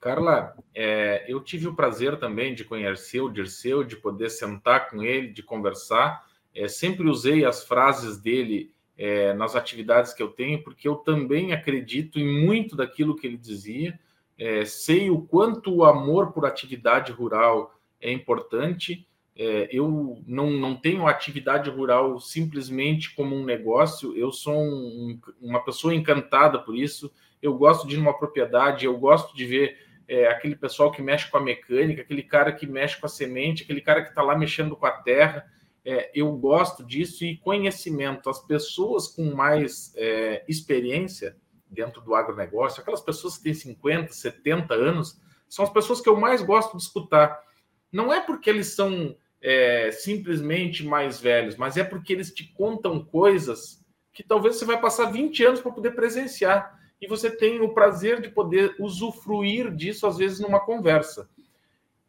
Carla, é, eu tive o prazer também de conhecer o Dirceu, de poder sentar com ele, de conversar. É, sempre usei as frases dele é, nas atividades que eu tenho, porque eu também acredito em muito daquilo que ele dizia, é, sei o quanto o amor por atividade rural é importante. É, eu não, não tenho atividade rural simplesmente como um negócio, eu sou um, uma pessoa encantada por isso. Eu gosto de ir numa propriedade, eu gosto de ver é, aquele pessoal que mexe com a mecânica, aquele cara que mexe com a semente, aquele cara que está lá mexendo com a terra. É, eu gosto disso e conhecimento. As pessoas com mais é, experiência dentro do agronegócio, aquelas pessoas que têm 50, 70 anos, são as pessoas que eu mais gosto de escutar. Não é porque eles são é, simplesmente mais velhos, mas é porque eles te contam coisas que talvez você vai passar 20 anos para poder presenciar. E você tem o prazer de poder usufruir disso, às vezes, numa conversa.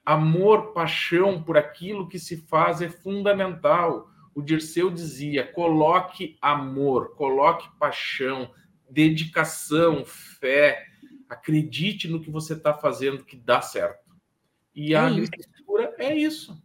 Amor, paixão por aquilo que se faz é fundamental. O Dirceu dizia: coloque amor, coloque paixão, dedicação, fé, acredite no que você está fazendo que dá certo. E a é agricultura é isso.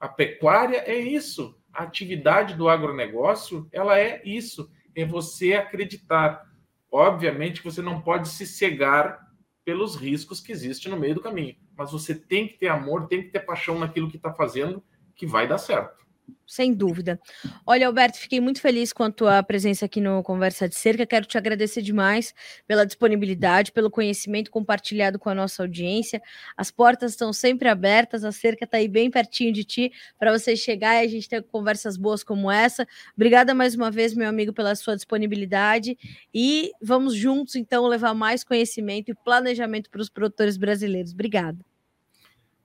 A pecuária é isso. A atividade do agronegócio, ela é isso. É você acreditar. Obviamente você não pode se cegar pelos riscos que existem no meio do caminho. Mas você tem que ter amor, tem que ter paixão naquilo que está fazendo, que vai dar certo. Sem dúvida. Olha, Alberto, fiquei muito feliz com a tua presença aqui no Conversa de Cerca. Quero te agradecer demais pela disponibilidade, pelo conhecimento compartilhado com a nossa audiência. As portas estão sempre abertas, a cerca está aí bem pertinho de ti para você chegar e a gente ter conversas boas como essa. Obrigada mais uma vez, meu amigo, pela sua disponibilidade e vamos juntos então levar mais conhecimento e planejamento para os produtores brasileiros. Obrigada.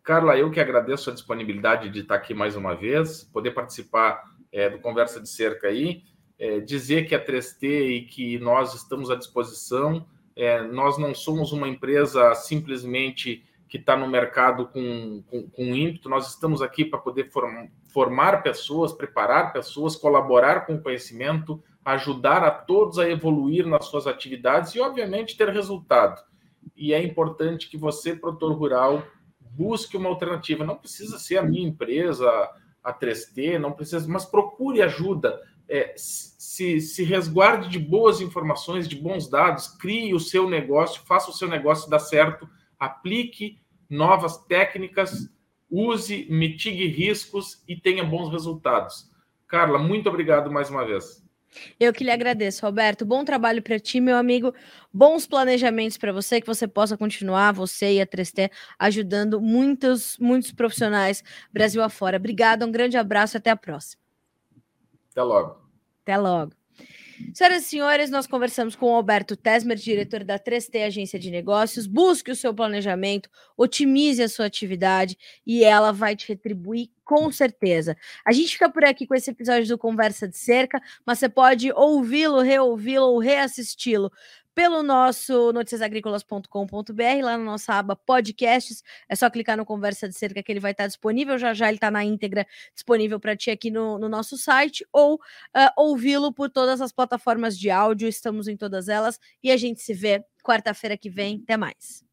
Carla, eu que agradeço a disponibilidade de estar aqui mais uma vez, poder participar é, do Conversa de Cerca aí, é, dizer que a 3T e que nós estamos à disposição, é, nós não somos uma empresa simplesmente que está no mercado com, com, com, ímpeto, nós estamos aqui para poder form, formar pessoas, preparar pessoas, colaborar com o conhecimento, ajudar a todos a evoluir nas suas atividades e, obviamente, ter resultado. E é importante que você, produtor rural, busque uma alternativa. Não precisa ser a minha empresa, a 3T, não precisa, mas procure ajuda. É, se, se resguarde de boas informações, de bons dados, crie o seu negócio, faça o seu negócio dar certo, aplique novas técnicas, use, mitigue riscos e tenha bons resultados. Carla, muito obrigado mais uma vez. Eu que lhe agradeço, Roberto. Bom trabalho para ti, meu amigo. Bons planejamentos para você, que você possa continuar, você e a Tresté, ajudando muitos, muitos profissionais Brasil afora. Obrigada, um grande abraço, até a próxima. Até logo. Até logo. Senhoras e senhores, nós conversamos com o Alberto Tesmer, diretor da 3T Agência de Negócios. Busque o seu planejamento, otimize a sua atividade e ela vai te retribuir com certeza. A gente fica por aqui com esse episódio do Conversa de Cerca, mas você pode ouvi-lo, reouvi-lo ou reassisti-lo pelo nosso noticiasagricolas.com.br, lá na nossa aba podcasts. É só clicar no Conversa de Cerca que ele vai estar disponível. Já já ele está na íntegra disponível para ti aqui no, no, nosso site, ou uh, ouvi-lo por todas as plataformas de áudio. Estamos em todas elas. E a gente se vê quarta-feira que vem. Até mais.